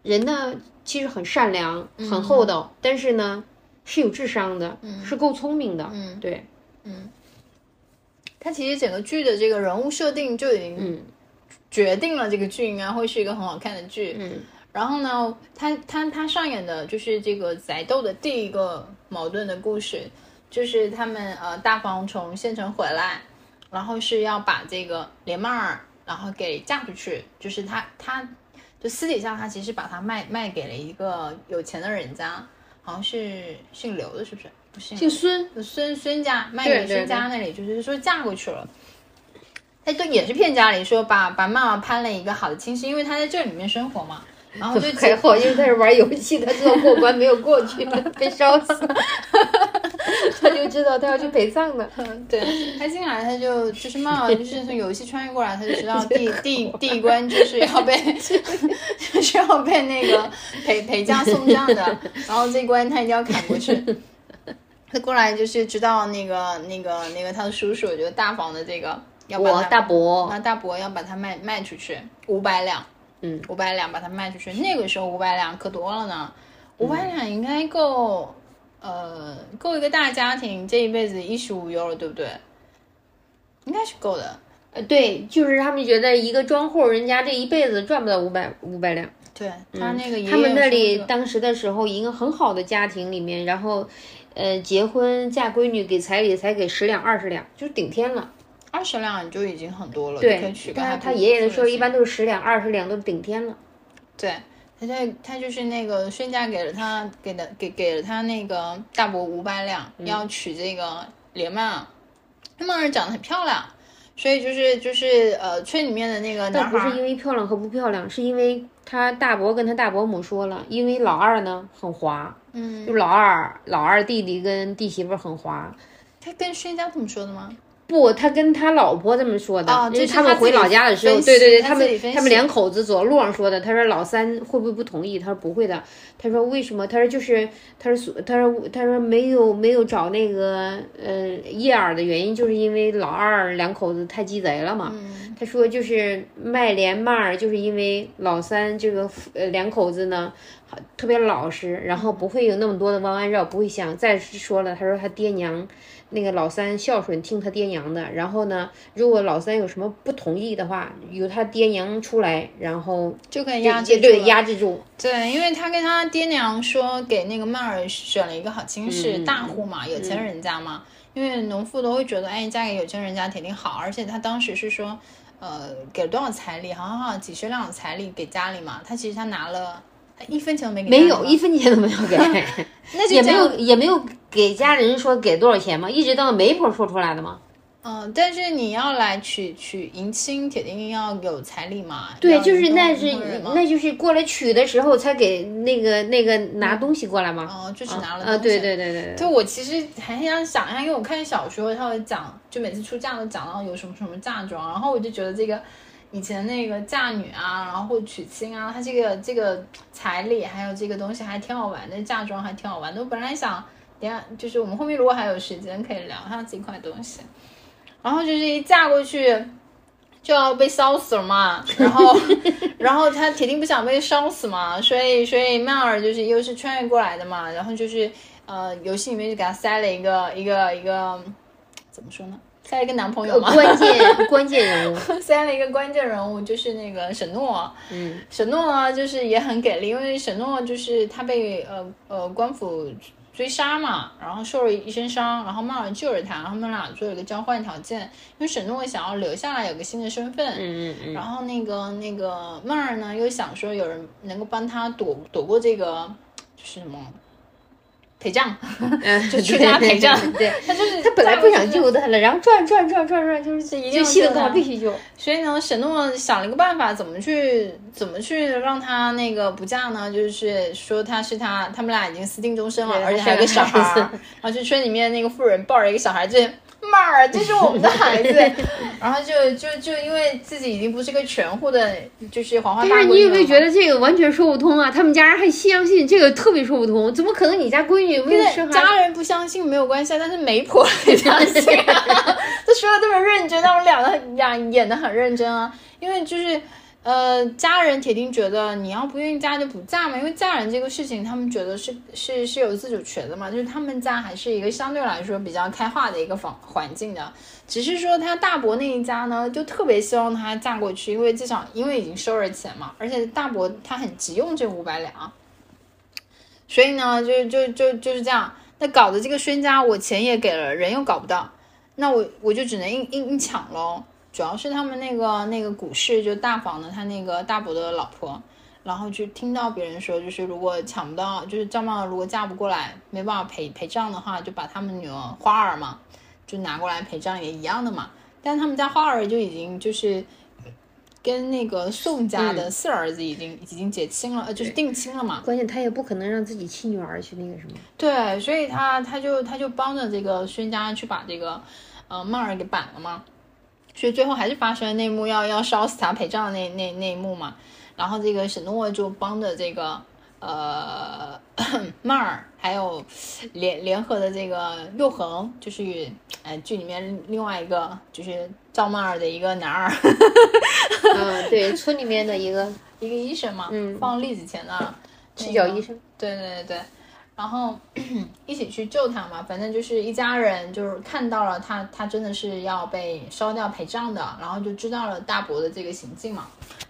人呢，其实很善良，很厚道，但是呢是有智商的，是够聪明的，嗯，对，嗯。他其实整个剧的这个人物设定就已经嗯。决定了这个剧应该会是一个很好看的剧。嗯。然后呢，他他他上演的就是这个宅斗的第一个矛盾的故事，就是他们呃大房从县城回来，然后是要把这个连曼儿然后给嫁出去，就是他他就私底下他其实把他卖卖给了一个有钱的人家，好像是姓刘的，是不是？不姓姓孙，孙孙家卖给孙家那里，就是说嫁过去了。他都也是骗家里说把把妈妈攀了一个好的亲戚，因为他在这里面生活嘛，然后就还好，因为他是玩游戏，他知道过关没有过去，被烧死，他就知道他要去陪葬的。对 他进来他就就是妈妈就是从游戏穿越过来，他就知道第第第一关就是要被 就是要被那个陪陪嫁送葬的，然后这关他一定要砍过去。他过来就是知道那个那个那个他的叔叔，就是大房的这个要把我他大伯，那大伯要把它卖卖出去五百两，嗯，五百两把它卖出去。那个时候五百两可多了呢，五百两应该够，呃，够一个大家庭这一辈子衣食无忧了，对不对？应该是够的。呃，对，就是他们觉得一个庄户人家这一辈子赚不到五百五百两。对他那个他们那里当时的时候，一个很好的家庭里面，然后，呃，结婚嫁闺女给彩礼才给十两二十两，就顶天了。二十两就已经很多了，就可以他他爷爷的时候一般都是十两二十两，都顶天了。对，他在他就是那个孙家给了他给的给给了他那个大伯五百两，嗯要娶这个连曼儿，曼儿长得很漂亮，所以就是就是呃村里面的那个男孩但不是因为漂亮和不漂亮，是因为他大伯跟他大伯母说了，因为老二呢很滑，嗯，就老二老二弟弟跟弟媳妇儿很滑。他跟孙家这么说的吗？不，他跟他老婆这么说的，哦因为他们回老家的时候，对对对，他他们他们两口子走路上说的。他说老三会不会不同意？他说不会的。他说为什么？他说就是他说他说他说没有没有找那个呃叶儿的原因，就是因为老二两口子太鸡贼了嘛。嗯他说就是卖连麦儿，就是因为老三这个呃两口子呢特别老实，然后不会有那么多的弯弯绕，不会想。再说了，他说他爹娘那个老三孝顺，听他爹娘的。然后呢，如果老三有什么不同意的话，由他爹娘出来，然后就可以压制住也对压制住。对，因为他跟他爹娘说给那个曼儿选了一个好亲事，嗯大户嘛，有钱人家嘛。因为农妇都会觉得，哎，嫁给有钱人家肯定好，而且他当时是说，呃，给了多少彩礼，好好好像几十两彩礼给家里嘛。他其实他拿了，他一分钱都没给没，有一分钱都没有给，那就也没有也没有给家人说给多少钱吗，一直到媒婆说出来的吗。嗯，但是你要来娶娶迎亲，铁定要有彩礼嘛。对，就是那是那就是过来娶的时候才给那个那个拿东西过来吗。哦，就只拿了啊，东西对对对对对。就我其实还想想一下，因为我看小说他会讲，就每次出嫁都讲到有什么什么嫁妆，然后我就觉得这个以前那个嫁女啊，然后或娶亲啊，它这个这个彩礼还有这个东西还挺好玩的，嫁妆还挺好玩的。我本来想等下就是我们后面如果还有时间可以聊一下这块东西，然后就是一嫁过去。就要被烧死了嘛，然后 然后他铁定不想被烧死嘛，所以所以曼尔就是又是穿越过来的嘛，然后就是呃游戏里面就给他塞了一个一个一个怎么说呢？塞了一个男朋友嘛，关键 关键人物，塞了一个关键人物，就是那个沈诺。嗯，沈诺呢，就是也很给力，因为沈诺就是他被呃呃官府追杀嘛，然后受了一身伤，然后曼尔救了他，然后他们俩做了一个交换条件，因为沈诺想要留下来有个新的身份，嗯嗯嗯。然后那个那个曼儿呢又想说有人能够帮他躲躲过这个就是什么陪葬，嗯，就去他陪葬对，他就是他本来不想救。他了，然后转转转转转，就是一定就气得跟我要救他必须救。所以呢，沈诺想了一个办法，怎么去怎么去让他那个不嫁呢？就是说他是他，他们俩已经私定终身了，而且还有个小孩儿。然后就村里面那个妇人抱着一个小孩，这曼儿，这是我们的孩子。然后就就就因为自己已经不是个全户的，就是黄花大闺女但是你有没有觉得这个完全说不通啊？他们家人还相信这个特别说不通，怎么可能你家闺女没有生孩？家人不相信没有关系，但是媒婆很相信、啊。他说的这么认真，他们两个很演演的很认真啊。因为就是呃，家人铁定觉得你要不愿意嫁就不嫁嘛，因为嫁人这个事情，他们觉得是是是有自主权的嘛，就是他们家还是一个相对来说比较开化的一个环环境的。只是说他大伯那一家呢，就特别希望她嫁过去，因为至少因为已经收了钱嘛，而且大伯他很急用这五百两。所以呢，就就就就是这样。那搞得这个宣家，我钱也给了，人又搞不到，那我我就只能硬硬硬抢喽。主要是他们那个那个股市就大房的，他那个大伯的老婆，然后就听到别人说，就是如果抢不到，就是赵茂如果嫁不过来，没办法陪陪葬的话，就把他们女儿花儿嘛，就拿过来陪葬也一样的嘛。但他们家花儿就已经就是跟那个宋家的四儿子已经、已经结亲了，呃，就是定亲了嘛。关键他也不可能让自己亲女儿去那个什么。对，所以他他就他就帮着这个孙家去把这个呃曼儿给绑了嘛，所以最后还是发生了那幕要要烧死他陪葬的那那那一幕嘛。然后这个沈诺就帮着这个呃 曼儿，还有联联合的这个佑恒，就是呃剧里面另外一个就是赵曼儿的一个男儿，嗯，对，村里面的一个一个医生嘛，嗯放栗子前的赤脚医生。对对对对，然后 一起去救他嘛，反正就是一家人，就是看到了他，他真的是要被烧掉陪葬的，然后就知道了大伯的这个行径嘛。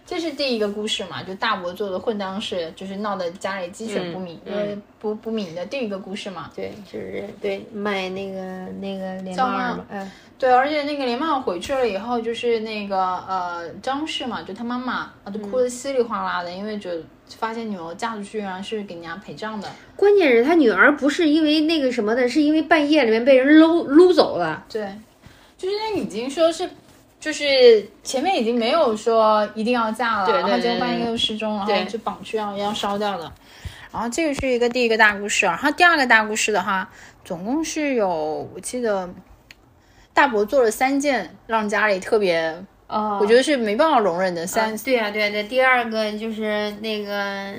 这是第一个故事嘛，就大伯做的混账事，就是闹得家里鸡犬不宁，嗯呃不不明的第一个故事嘛。对，就是对卖那个那个连帽儿嘛，嗯，对，而且那个连帽回去了以后，就是那个呃张氏嘛，就他妈妈啊，就哭得稀里哗啦的，因为就发现女儿嫁出去啊是给人家陪葬的。关键是他女儿不是因为那个什么的，是因为半夜里面被人搂撸走了。对，就是那已经说是，就是前面已经没有说一定要嫁了，对对然后结果对万一又失踪，然对后就绑去要要烧掉的。然后这个是一个第一个大故事，然后第二个大故事的话，总共是有我记得大伯做了三件让家里特别，哦我觉得是没办法容忍的三。对呀、对呀、对。第二个就是那个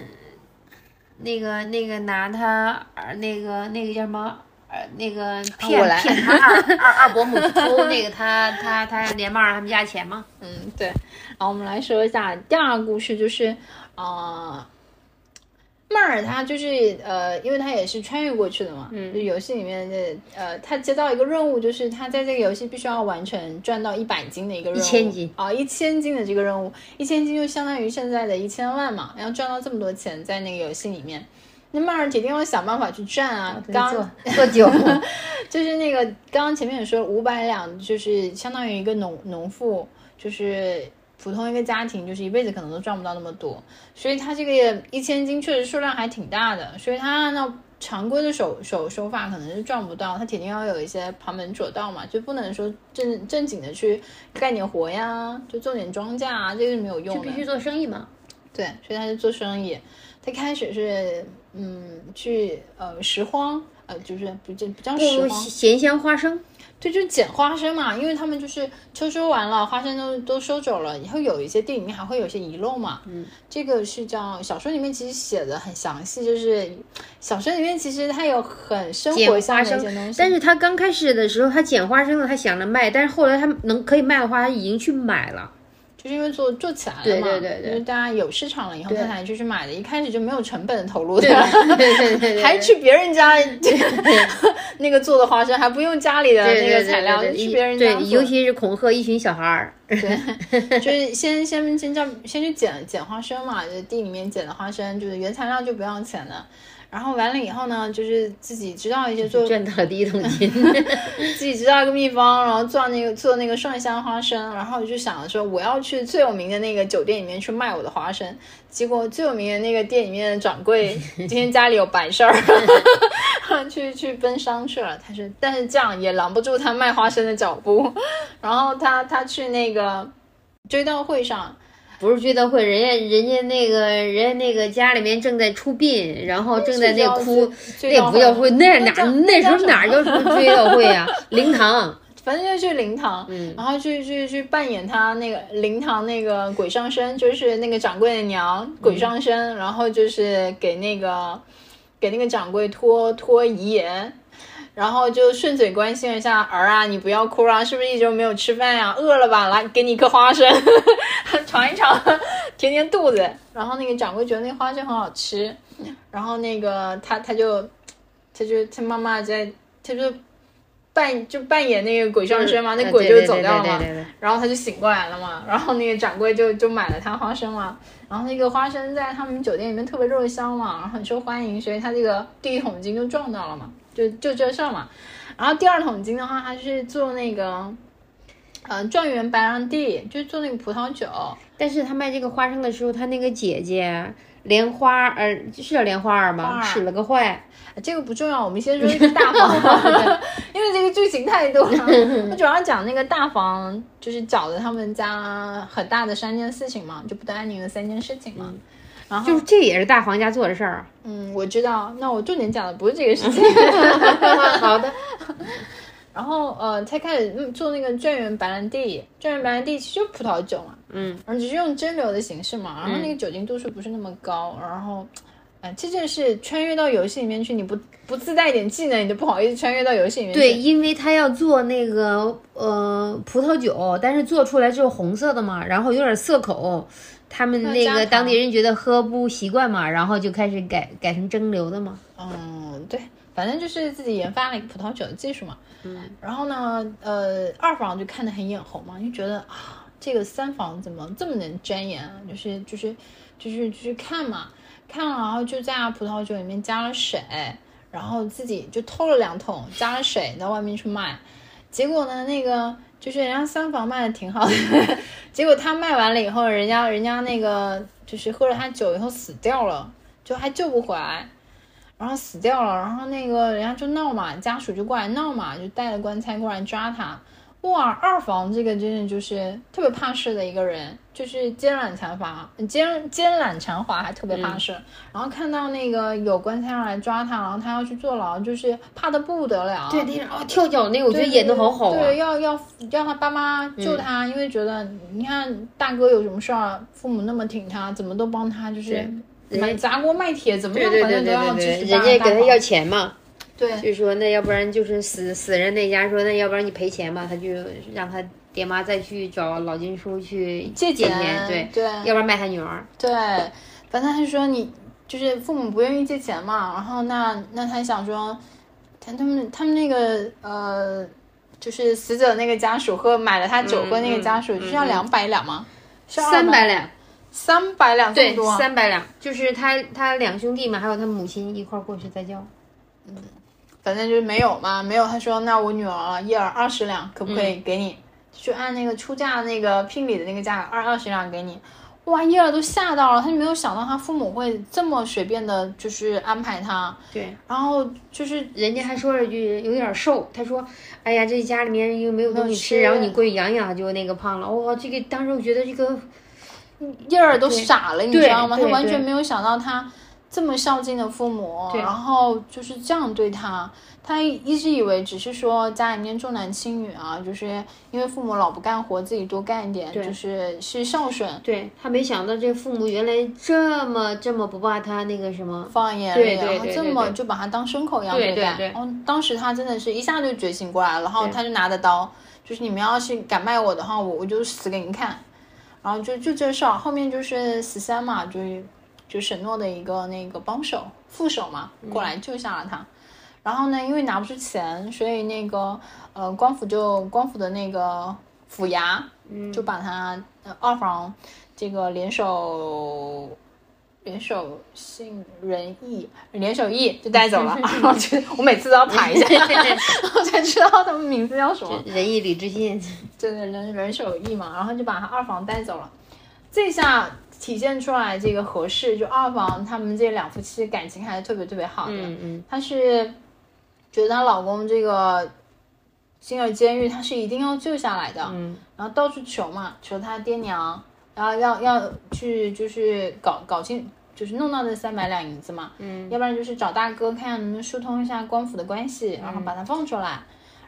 那个那个拿他儿那个那个叫什么？呃，那个骗我来骗他二二二伯母去偷那个他他他连帽儿他们家钱吗？嗯，对。然后我们来说一下第二个故事，就是呃，曼尔他就是呃，因为他也是穿越过去的嘛，嗯，就游戏里面的呃，他接到一个任务，就是他在这个游戏必须要完成赚到一百斤的一个任务，1000金啊，一千斤的这个任务，一千斤就相当于现在的一千万嘛，然后赚到这么多钱在那个游戏里面。那曼儿铁定会想办法去赚啊！刚做做酒，就是那个刚刚前面也说五百两，就是相当于一个农农妇，就是普通一个家庭，就是一辈子可能都赚不到那么多，所以他这个一千斤确实数量还挺大的，所以他按照常规的手手手法可能是赚不到，他铁定要有一些旁门左道嘛，就不能说正正经的去干点活呀，就做点庄稼啊，这个是没有用的。必须做生意嘛。对，所以他就做生意。他开始是嗯去呃拾荒，呃就是不叫不叫拾不荒，咸香花生，对，就是捡花生嘛，因为他们就是秋收完了，花生都都收走了，以后有一些地里面还会有一些遗漏嘛。嗯，这个是叫小说里面其实写的很详细，就是小说里面其实它有很生活向花生的一些东西。但是他刚开始的时候，他捡花生了，他想着卖，但是后来他能可以卖的话，他已经去买了。就是因为做做起来了嘛，对对对因为大家有市场了以后，对。他才就去买的，一开始就没有成本的投入的，对对对对对，还去别人家 那个做的花生，还不用家里的对对那个材料，去别人家对，做。尤其是恐吓一群小孩儿。对，就是先先先叫先去捡捡花生嘛，就地里面捡的花生，就是原材料就不要钱的。然后完了以后呢，就是自己知道一些做赚到了第一桶金。自己知道一个秘方，然后做那个做那个蒜香花生，然后我就想着说我要去最有名的那个酒店里面去卖我的花生。结果最有名的那个店里面的掌柜 今天家里有白事儿，去去奔丧去了。他说，但是这样也拦不住他卖花生的脚步。然后他他去那个追悼会上，不是追悼会，人家人家那个人家那个家里面正在出殡，然后正在那哭，那不叫会，那哪那时候哪叫叫什么 追悼会啊？灵堂，反正就去灵堂，嗯然后去去去扮演他那个灵堂那个鬼上身，就是那个掌柜的娘鬼上身，然后就是给那个给那个掌柜托托遗言。然后就顺嘴关心了一下儿啊，你不要哭啊，是不是一周没有吃饭呀、饿了吧？来，给你一颗花生，尝一尝，填填肚子。然后那个掌柜觉得那花生很好吃，然后那个他他就他就他妈妈在他就扮就扮演那个鬼上身嘛，那鬼就走掉了然后他就醒过来了嘛，然后那个掌柜就就买了他花生嘛，然后那个花生在他们酒店里面特别热销嘛，然后很受欢迎，所以他这个第一桶金就赚到了嘛，就就这事儿嘛。然后第二桶金的话，他是做那个，呃，状元白兰地，就是做那个葡萄酒，但是他卖这个花生的时候，他那个姐姐莲花儿，呃，是叫莲花儿吗？使了个坏，这个不重要，我们先说这个大房，因为这个剧情太多了。我主要讲那个大房，就是搅的他们家很大的三件事情嘛，就不得安宁的三件事情嘛。然后就是这也是大房家做的事儿。嗯，我知道，那我重点讲的不是这个事情。好的，然后呃，才开始嗯做那个状元白兰地，状元白兰地其实就是葡萄酒嘛，嗯，然后只是用蒸馏的形式嘛，然后那个酒精度数不是那么高，然后。哎，这件事穿越到游戏里面去，你不不自带一点技能，你就不好意思穿越到游戏里面去。对，因为他要做那个呃葡萄酒，但是做出来就是红色的嘛，然后有点涩口，他们那个当地人觉得喝不习惯嘛，然后就开始改改成蒸馏的嘛。嗯，对，反正就是自己研发了一个葡萄酒的技术嘛。嗯，然后呢，呃，二房就看得很眼红嘛，就觉得啊，这个三房怎么这么能钻研啊？就是就是就是就是看嘛，看了，然后就在葡萄酒里面加了水，然后自己就偷了两桶，加了水到外面去卖。结果呢，那个就是人家三房卖的挺好的，结果他卖完了以后，人家人家那个就是喝了他酒以后死掉了，就还救不回来。然后死掉了，然后那个人家就闹嘛，家属就过来闹嘛，就带了棺材过来抓他。哇，二房这个真的就是特别怕事的一个人，就是奸懒残滑，奸奸懒馋滑，还特别怕事。然后看到那个有官差来抓他，然后他要去坐牢，就是怕的不得了。对，那个哦跳脚那个，我觉得演的好好啊。对，要要要他爸妈救他，因为觉得你看大哥有什么事儿，父母那么挺他，怎么都帮他，就是买砸锅卖铁，怎么样，反正都要支持人家给他要钱嘛，对。就说那要不然就是死死人那家说那要不然你赔钱吧，他就让他爹妈再去找老金叔去借钱，钱，对，对要不然卖他女儿。对，反正他是说你就是父母不愿意借钱嘛，然后那那他想说，他他们他们那个呃，就是死者那个家属和买了他酒喝那个家属，是要两百两吗？是三百，两，三百两这多，，三百两，就是他他两兄弟嘛，还有他母亲一块儿过去再交。反正就是没有嘛，没有。他说那我女儿一儿二十两，可不可嗯以给你？就按那个出价那个聘礼的那个价格，二二十两给你。哇，叶儿都吓到了，他就没有想到他父母会这么随便的，就是安排他。对，然后就是人家还说了句有点瘦，他说：“哎呀，这家里面又没有东西吃，吃然后你过去养养就那个胖了。”哇，这个当时我觉得这个叶儿都傻了，你知道吗？他完全没有想到他这么孝敬的父母，然后就是这样对他。他一直以为只是说家里面重男轻女啊，就是因为父母老不干活，自己多干一点，就是是孝顺，对他没想到这父母原来这么这么不把他那个什么。放眼里，然后这么就把他当牲口一样待。对对对然后当时他真的是一下就觉醒过来了，然后他就拿着刀，就是你们要是敢卖我的话，我我就死给你看。然后就就这事儿，后面就是十三嘛，就是就沈诺的一个那个帮手副手嘛，过来救下了他。然后呢，因为拿不出钱，所以那个呃，官府就官府的那个府衙，就把他呃二房这个联手联手信仁义联手义就带走了。然后就我每次都要排一下，我才知道他们名字叫什么。仁义礼智信，对对人人手义嘛，然后就把他二房带走了。这下体现出来这个合适，就二房他们这两夫妻感情还是特别特别好的。嗯嗯，她是觉得她老公这个进了监狱，她是一定要救下来的，嗯，然后到处求嘛，求她爹娘，然后要要去就是搞搞清，就是弄到这三百两银子嘛，嗯，要不然就是找大哥看看能不能疏通一下官府的关系，然后把他放出来。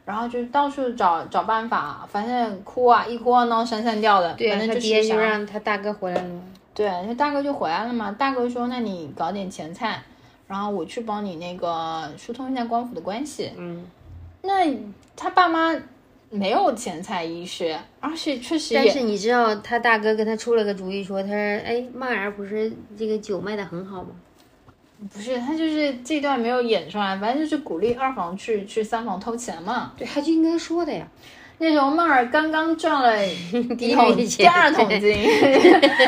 然后就到处找找办法，反正哭啊，一哭二闹三上吊的，对啊，反正就是他爹就想让他大哥回来了。嘛。对，那大哥就回来了嘛。大哥说：“那你搞点前菜，然后我去帮你那个疏通一下官府的关系。”嗯，那他爸妈没有钱财意识，而且确实但是你知道他大哥给他出了个主意，说他说哎，曼儿不是这个酒卖的很好吗？不是他就是这段没有演出来，反正就是鼓励二房去去三房偷钱嘛。对，他就应该说的呀。那时候曼儿刚刚赚了 第一一桶 第二桶金，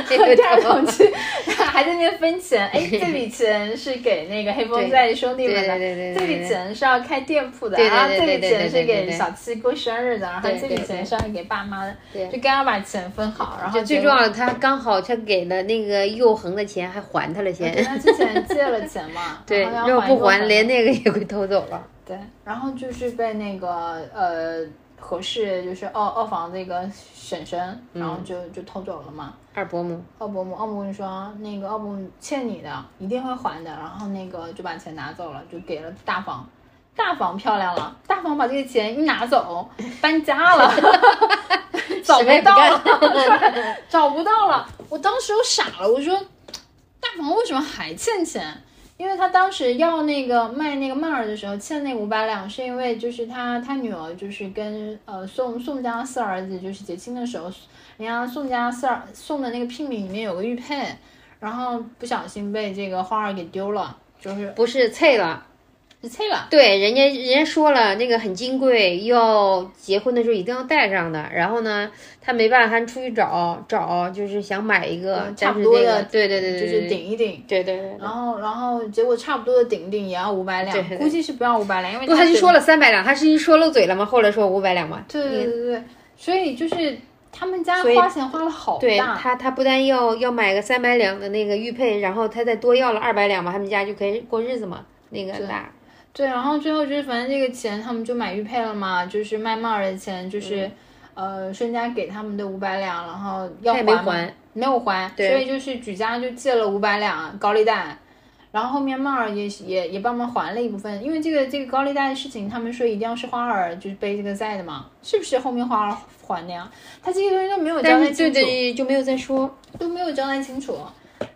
第二桶金还在那边分钱。哎，这笔钱是给那个黑 风寨兄弟们的，这笔钱是要开店铺的，对对对然后这笔钱是给小七过生日的，然后这笔钱是要给爸妈的，对就刚刚把钱分好，然后最重要的，他刚好他给了那个佑恒的钱，还还他了钱。他之前借了钱嘛，对，然后要不还，连那个也会偷走了。对，然后就是被那个呃合适就是二二房这个婶婶，然后就就偷走了嘛。二伯母，二伯母，二伯母说那个二伯母欠你的，一定会还的。然后那个就把钱拿走了，就给了大房。大房漂亮了，大房把这个钱一拿走，搬家了，找不不到干了，找不到了。我当时我傻了，我说大房为什么还欠钱？因为他当时要那个卖那个曼儿的时候欠那五百两，是因为就是他他女儿就是跟呃宋宋家四儿子就是结亲的时候，人家宋家四儿送的那个聘礼里面有个玉佩，然后不小心被这个花儿给丢了，就是不是碎了。了。对，人家人家说了，那个很金贵，要结婚的时候一定要带上的。然后呢，他没办法，还出去找找，就是想买一个，嗯差不多的对对对对，就是顶一顶，对对对对。然后然后结果差不多的顶一顶也要五百两对对，对估计是不要五百两，因为不，他就说了三百两，他是说漏嘴了吗？后来说五百两嘛。对对对对，所以就是他们家花钱花了好对，他，他不但要要买个三百两的那个玉佩，然后他再多要了二百两嘛，他们家就可以过日子嘛。那个大，对，然后最后就是反正这个钱他们就买玉佩了嘛，就是卖帽儿的钱就是。呃，孙家给他们的五百两，然后要还没有还，对所以就是举家就借了五百两高利贷，然后后面帽儿也也也帮忙还了一部分，因为这个这个高利贷的事情，他们说一定要是花儿就是背这个债的嘛，是不是后面花儿还的呀？他这些东西都没有交代清楚，对对就没有再说。都没有交代清楚。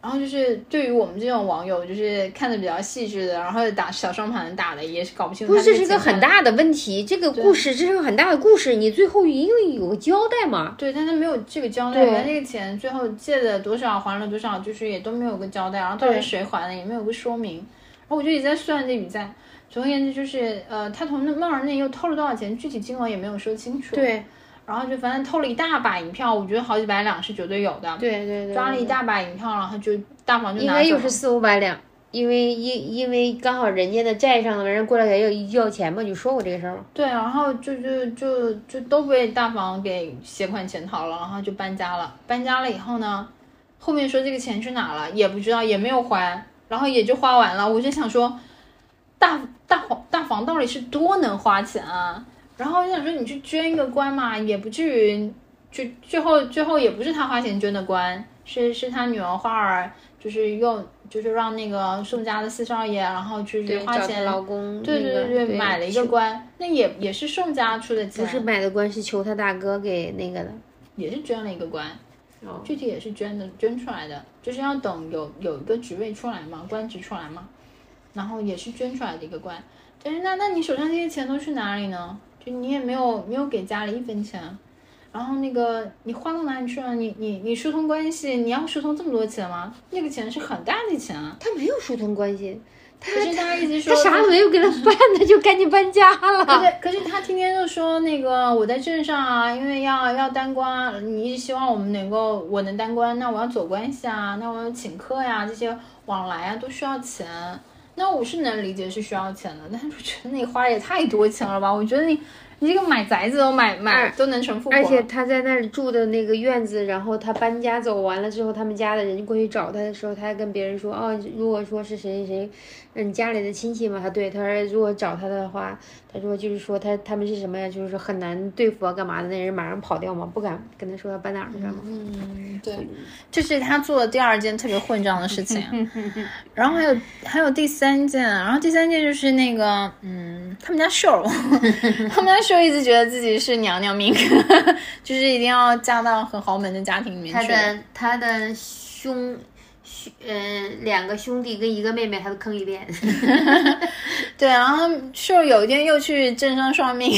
然后就是对于我们这种网友，就是看的比较细致的，然后打小双盘打的，也是搞不清楚不是，这这是个很大的问题。这个故事，这是个很大的故事，你最后因为有个交代嘛。对，但他没有这个交代，对反正这个钱最后借了多少还了多少，就是也都没有个交代，然后到底谁还的也没有个说明。然后我就一直在算这笔债。总而言之，就是呃，他从那曼儿那又偷了多少钱，具体金额也没有说清楚。，对然后就反正偷了一大把银票，我觉得好几百两是绝对有的。对对对，抓了一大把银票，然后就大房就拿。应该又是四五百两，因为因因为刚好人家的债上的人过来要要钱嘛，就说过这个事儿嘛。对，然后就就就就都被大房给携款潜逃了，然后就搬家了。搬家了以后呢，后面说这个钱去哪了也不知道，也没有还，然后也就花完了。我就想说，大大房大房到底是多能花钱啊？然后我就想说，你去捐一个官嘛，也不至于，就最后最后也不是他花钱捐的官，是是他女儿花儿，就是用就是让那个宋家的四少爷，然后就是，花钱老公对那个对对，买了一个官，那也也是宋家出的钱，不是买的官，是求他大哥给那个的。也是捐了一个官，哦具体也是捐的捐出来的，就是要等有有一个职位出来嘛，官职出来嘛，然后也是捐出来的一个官。但是那那你手上这些钱都去哪里呢？就你也没有没有给家里一分钱，然然后那个你花到哪里去了？你你你疏通关系，你要疏通这么多钱吗？那个钱是很大的钱啊。他没有疏通关系，他可是他一直说他啥都没有给他办，他就赶紧搬家可了。是可是他天天就说那个我在镇上啊，因为要要当官，你一直希望我们能够我能当官，那我要走关系啊，那我要请客呀、这些往来啊都需要钱。那我是能理解是需要钱的，但是我觉得你花也太多钱了吧？我觉得你你这个买宅子都买买都能成富婆，而且他在那里住的那个院子，然后他搬家走完了之后，他们家的人过去找他的时候，他还跟别人说，哦，如果说是谁谁谁，嗯，家里的亲戚嘛，他对他说如果找他的话，他说就是说他他们是什么呀，就是很难对付啊，干嘛的，那人马上跑掉嘛，不敢跟他说要搬哪儿去嘛。嗯，对，这是他做的第二件特别混账的事情。然后还有还有第三件，然后第三件就是那个，嗯，他们家秀儿，他们家秀儿一直觉得自己是娘娘命，就是一定要嫁到很豪门的家庭里面去。他的他的兄兄呃两个兄弟跟一个妹妹，他都坑一遍。对，然后秀儿有一天又去镇上算命，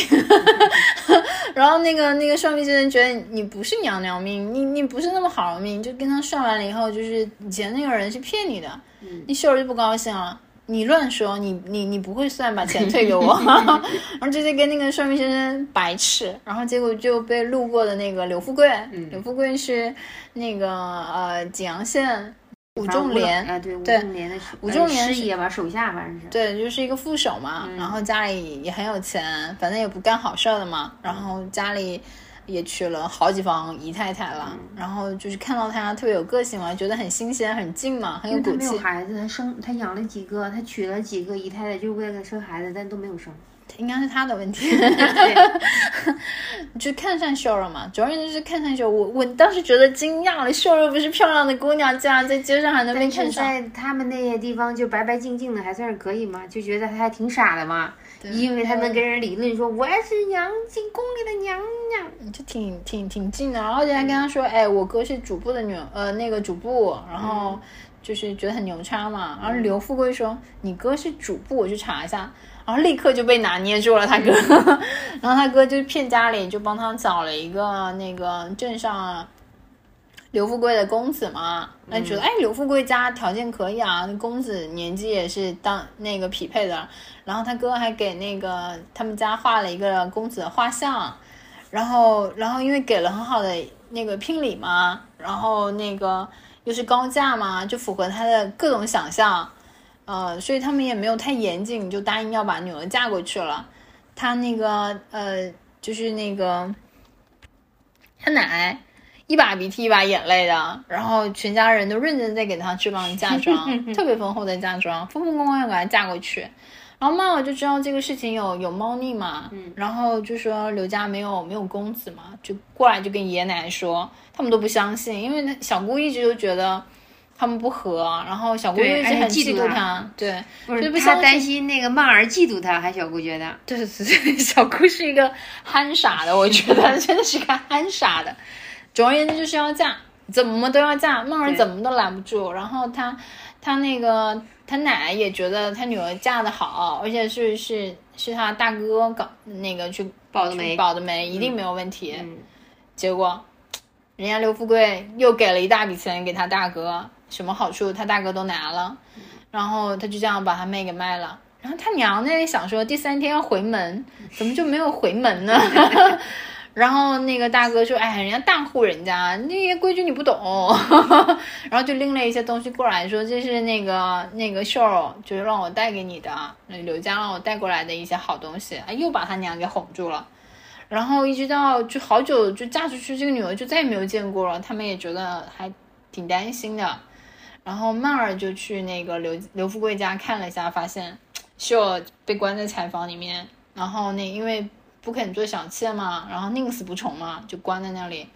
然后那个那个算命先生觉得你不是娘娘命，你你不是那么好的命，就跟他算完了以后，就是以前那个人是骗你的，那秀儿就不高兴了。你乱说，你你你不会算，把钱退给我，然后直接跟那个算命先生白痴，然后结果就被路过的那个刘富贵，刘富贵是那个呃景阳县武仲连，啊，对，武对仲连的武仲连是师爷吧，手下反正是。对，就是一个副手嘛，然后家里也很有钱，反正也不干好事儿的嘛，然后家里也娶了好几房姨太太了，然后就是看到他特别有个性嘛，觉得很新鲜、很劲嘛，很有骨气。孩子，他生他养了几个，他娶了几个姨太太，就是为了生孩子，但都没有生。应该是他的问题，对，就看上秀儿了嘛。总而言之是看上秀，我我当时觉得惊讶了，秀儿又不是漂亮的姑娘，竟然在街上还能被看上。在他们那些地方就白白净净的，还算是可以嘛，就觉得他还挺傻的嘛，因为他能跟人理论说我是娘进宫里的娘娘。就挺挺挺近的，然后人家跟他说，哎，我哥是主簿的女儿，呃，那个主簿，然后就是觉得很牛叉嘛。然后刘富贵说，你哥是主簿，我去查一下，然后立刻就被拿捏住了他哥，然后他哥就骗家里，就帮他找了一个那个镇上刘富贵的公子嘛，那觉得、哎，刘富贵家条件可以啊，公子年纪也是当那个匹配的，然后他哥还给那个他们家画了一个公子的画像。然后，然后因为给了很好的那个聘礼嘛，然后那个又是高价嘛，就符合他的各种想象，呃，所以他们也没有太严谨，就答应要把女儿嫁过去了。他那个呃，就是那个他奶一把鼻涕一把眼泪的，然后全家人都认真在给他置办嫁妆，特别丰厚的嫁妆，风风光光要给他嫁过去。然后妈妈就知道这个事情有有猫腻嘛，嗯，然后就说刘家没有没有公子嘛，就过来就跟爷爷奶奶说，他们都不相信，因为他小姑一直就觉得他们不和，然后小姑又对而且一直很嫉嫉妒他，对，不就是他担心那个曼儿嫉妒他，还小姑觉得。对对对，小姑是一个憨傻的，我觉得真的是个憨傻的。总而言之就是要嫁，怎么都要嫁，曼儿怎么都拦不住。然后他他那个他奶奶也觉得他女儿嫁的好，而且是是是他大哥搞那个去去保的媒保的媒，一定没有问题。嗯，结果人家刘富贵又给了一大笔钱给他大哥，什么好处他大哥都拿了，然后他就这样把他妹给卖了。然后他娘那里想说第三天要回门，怎么就没有回门呢？然后那个大哥说：“哎，人家大户人家那些规矩你不懂。”然后就拎了一些东西过来说：“这是那个那个秀儿，就是让我带给你的，那刘家让我带过来的一些好东西。”啊，又把他娘给哄住了。然后一直到就好久就嫁出去，这个女儿就再也没有见过了。他们也觉得还挺担心的。然后曼儿就去那个刘刘富贵家看了一下，发现秀儿被关在柴房里面，然后那因为不肯做小妾嘛，然后宁死不从嘛，就关在那里，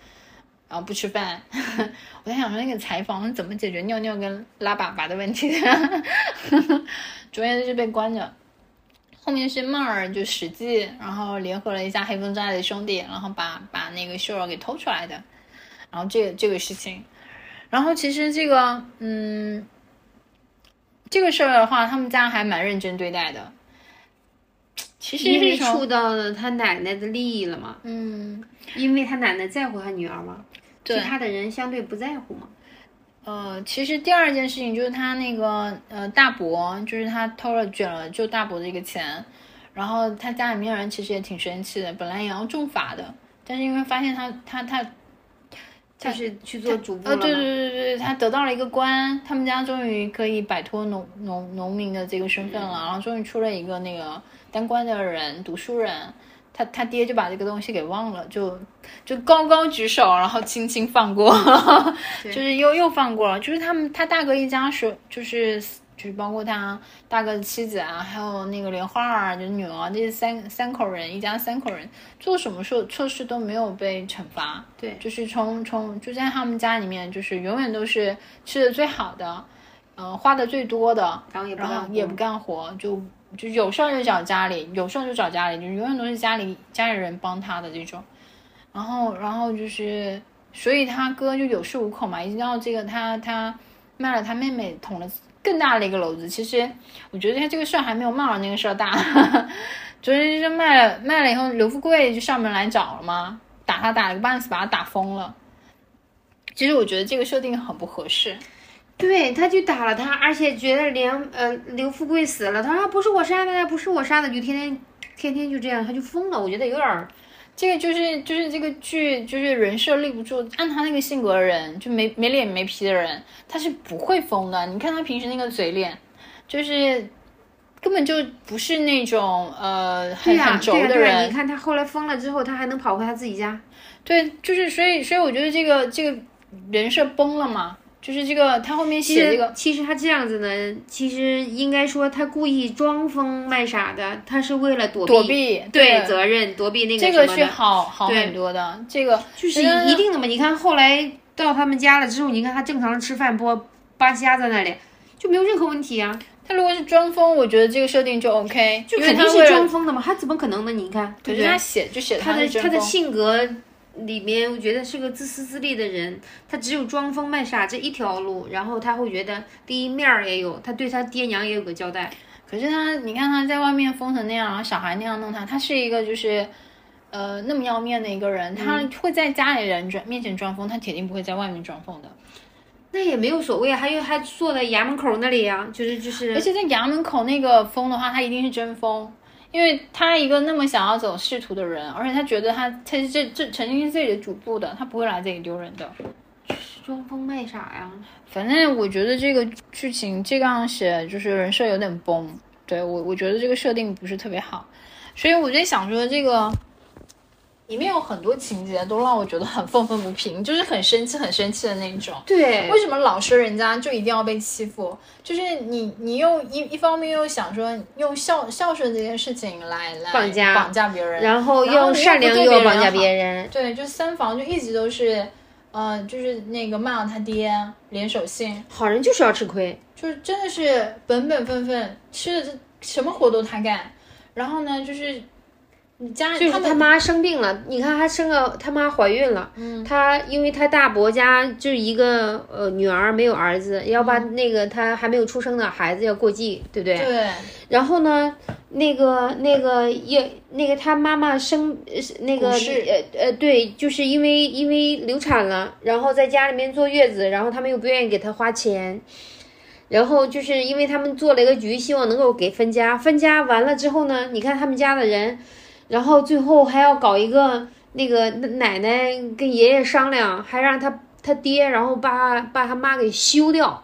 然后不吃饭。我在想说那个柴房怎么解决尿尿跟拉粑粑的问题的？主要就是被关着。后面是曼儿就实际，然后联合了一下黑风寨的兄弟，然后把把那个秀儿给偷出来的。然后这个这个事情，然后其实这个嗯，这个事儿的话，他们家还蛮认真对待的。其实是触到了他奶奶的利益了嘛，嗯，因为他奶奶在乎他女儿嘛，对他的人相对不在乎嘛。呃，其实第二件事情就是他那个呃大伯，就是他偷了卷了就大伯的一个钱，然后他家里面人其实也挺生气的，本来也要重罚的，但是因为发现他他他就是去做主簿呃，了呃。对对对对，他得到了一个官，他们家终于可以摆脱农农农民的这个身份了，然后终于出了一个那个当官的人，读书人。他他爹就把这个东西给忘了，就就高高举手，然后轻轻放过，就是又又放过了。就是他们他大哥一家是就是就是包括他大哥的妻子啊，还有那个莲花儿就是女儿，这些三三口人一家三口人做什么事错事都没有被惩罚。对就是从从就在他们家里面，就是永远都是吃的最好的，呃，花的最多的，然后也不干活也不干活，就就有事儿就找家里，有事儿就找家里，就永远都是家里家里人帮他的这种。然后然后就是，所以他哥就有恃无恐嘛，一直到这个他他卖了他妹妹捅了更大的一个篓子。其实我觉得他这个事儿还没有骂那个事儿大。昨天就卖了卖了以后，刘富贵就上门来找了嘛，打他打了个半死，把他打疯了。其实我觉得这个设定很不合适。对，他就打了他，而且觉得连呃刘富贵死了，他说不是我杀的，不是我杀的，就天天天天就这样，他就疯了。我觉得有点儿这个就是就是这个剧就是人设立不住，按他那个性格的人，就没没脸没皮的人，他是不会疯的。你看他平时那个嘴脸，就是根本就不是那种呃很、很轴的人你。看他后来疯了之后，他还能跑回他自己家。对，就是所以所以我觉得这个这个人设崩了嘛，就是这个他后面写这个其实他这样子呢，其实应该说他故意装疯卖傻的，他是为了躲避躲避对责任，躲避那个这个是好好很多的，这个就是嗯一定的嘛。你看后来到他们家了之后，你看他正常的吃饭，剥扒虾在那里，就没有任何问题啊，他如果是装疯，我觉得这个设定就 OK，就肯定是装疯的嘛，他怎么可能呢？你看，对不对可是他？写就写他的他的性格里面，我觉得是个自私自利的人，他只有装疯卖傻这一条路，然后他会觉得第一面儿也有，他对他爹娘也有个交代。可是他，你看他在外面疯成那样，小孩那样弄他，他是一个就是，呃，那么要面的一个人，他会在家里人面前装疯，他铁定不会在外面装疯的。那也没有所谓，还有还坐在衙门口那里呀、就是就是而且在衙门口那个疯的话，他一定是真疯，因为他一个那么想要走仕途的人，而且他觉得他他是这这曾经是自己的主簿的，他不会来这里丢人的。装疯卖傻呀。反正我觉得这个剧情这样写，就是人设有点崩。对我，我觉得这个设定不是特别好，所以我在想说，这个里面有很多情节都让我觉得很愤愤不平，就是很生气、很生气的那种。对为什么老说人家就一定要被欺负？就是你，你又一一方面又想说用孝孝顺这件事情来来绑架绑架别人，然后然后你又又善良又绑架别人，对，就三房就一直都是，呃，就是那个骂他爹联手信，好人就是要吃亏。就是真的是本本分分，吃的这什么活都他干。然后呢，就是你家就是他他妈生病了，你看他生个他妈怀孕了，嗯，他因为他大伯家就一个呃女儿没有儿子，要把那个他还没有出生的孩子要过继，对不对？对然后呢，那个那个也那个他妈妈生呃那个是呃呃对，就是因为因为流产了，然后在家里面坐月子，然后他们又不愿意给他花钱。然后就是因为他们做了一个局，希望能够给分家。分家完了之后呢，你看他们家的人，然后最后还要搞一个那个奶奶跟爷爷商量，还让他他爹，然后把把他妈给休掉，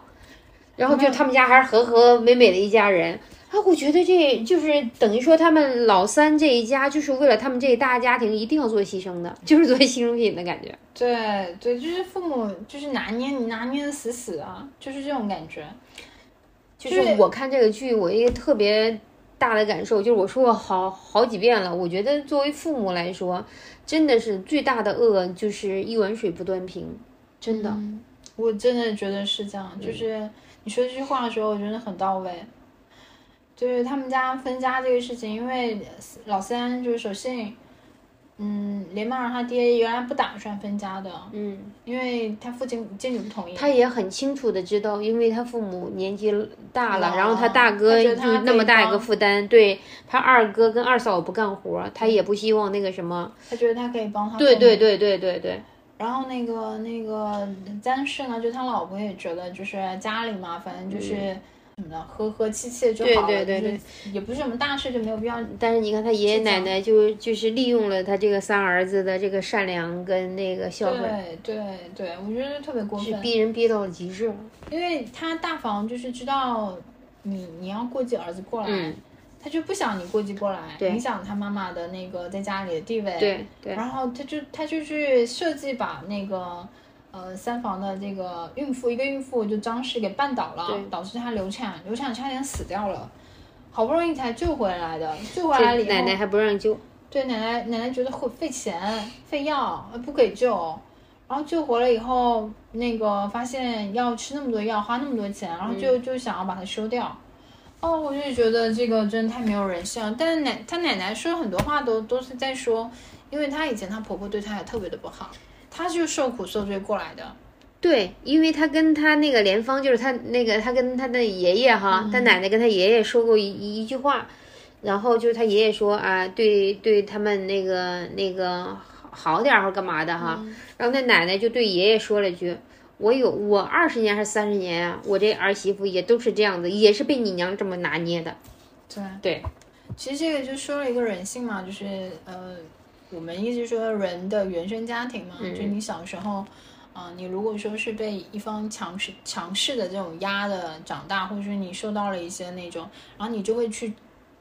然后就他们家还是和和美美的一家人。啊，我觉得这就是等于说他们老三这一家就是为了他们这一大家庭一定要做牺牲的，就是做牺牲品的感觉。对对，就是父母就是拿捏你拿捏的死死啊，就是这种感觉。就是我看这个剧，我一个特别大的感受就是，我说过好好几遍了，我觉得作为父母来说，真的是最大的恶就是一碗水不端平，真的。我真的觉得是这样，就是你说这句话的时候，我觉得很到位。就是他们家分家这个事情，因为老三就是守信，嗯，连曼儿他爹原来不打算分家的，嗯，因为他父亲坚决不同意。他也很清楚的知道，因为他父母年纪大了，老然后他大哥就那么大一个负担，对他二哥跟二嫂不干活，他也不希望那个什么。他觉得他可以帮他。对对。对对对对，然后那个那个但是呢，就他老婆也觉得，就是家里嘛，反正就是什么的，和和气气就好了，对对对就是也不是什么大事，就没有必要。但是你看他爷爷奶奶就就是利用了他这个三儿子的这个善良跟那个孝顺，对对对，我觉得特别过是分，逼人逼到了极致了。因为他大房就是知道你你要过继儿子过来。嗯，他就不想你过继过来，影响他妈妈的那个在家里的地位。对对然后他就他就去设计把那个呃三房的这个孕妇一个孕妇就张氏给绊倒了，导致她流产，流产差点死掉了，好不容易才救回来的，救回来了以后，奶奶还不让救，对奶奶奶奶觉得会费钱费药，呃不给救。然后救活了以后，那个发现要吃那么多药，花那么多钱，然后就、就想要把它收掉。哦，我就觉得这个真的太没有人性了。但是奶她奶奶说很多话都都是在说，因为她以前她婆婆对她也特别的不好，她就受苦受罪过来的。对，因为他跟他那个莲芳，就是他那个他跟他的爷爷哈，他奶奶跟他爷爷说过一一一句话，然后就是他爷爷说啊，对对他们那个那个好好点儿或干嘛的哈，然后那奶奶就对爷爷说了一句。我有我二十年还是三十年啊，我这儿媳妇也都是这样子，也是被你娘这么拿捏的。对对，其实这个就说了一个人性嘛，就是呃，我们一直说人的原生家庭嘛，就你小时候，啊、你如果说是被一方强势强势的这种压的长大，或者说你受到了一些那种，然后你就会去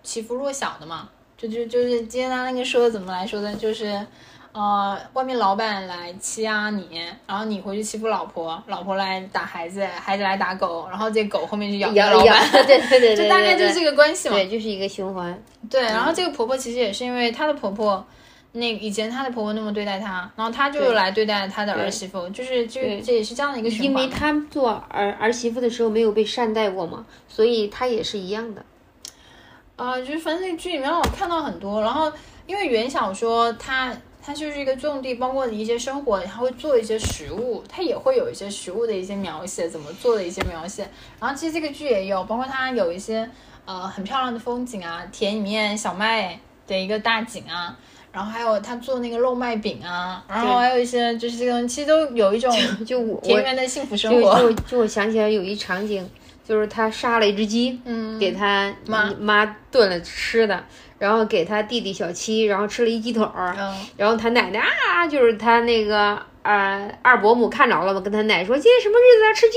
欺负弱小的嘛，就就就是今天他那个说怎么来说的，就是。呃，外面老板来欺压你，然后你回去欺负老婆，老婆来打孩子，孩子来打狗，然后这狗后面就咬老板，，对对对对对，就大概就是这个关系嘛。对，就是一个循环。对，然后这个婆婆其实也是因为她的婆婆，那以前她的婆婆那么对待她，然后她就来对待她的儿媳妇，就是就这也是这样的一个循因为环。他做儿儿媳妇的时候没有被善待过嘛，所以她也是一样的。啊、就是反正那剧里面让我看到很多，然后因为原小说它它就是一个种地，包括你一些生活，它会做一些食物，它也会有一些食物的一些描写，怎么做的一些描写。然后其实这个剧也有，包括它有一些呃很漂亮的风景啊，田里面小麦的一个大景啊。然后还有他做那个肉麦饼啊，然后还有一些就是这个，其实都有一种就我田园的幸福生就活。就就我想起来有一场景，就是他杀了一只鸡，嗯，给他妈妈炖了吃的，然后给他弟弟小七，然后吃了一鸡腿儿，嗯然后他奶奶啊，就是他那个啊二伯母看着了嘛，跟他奶说今天什么日子啊，吃鸡。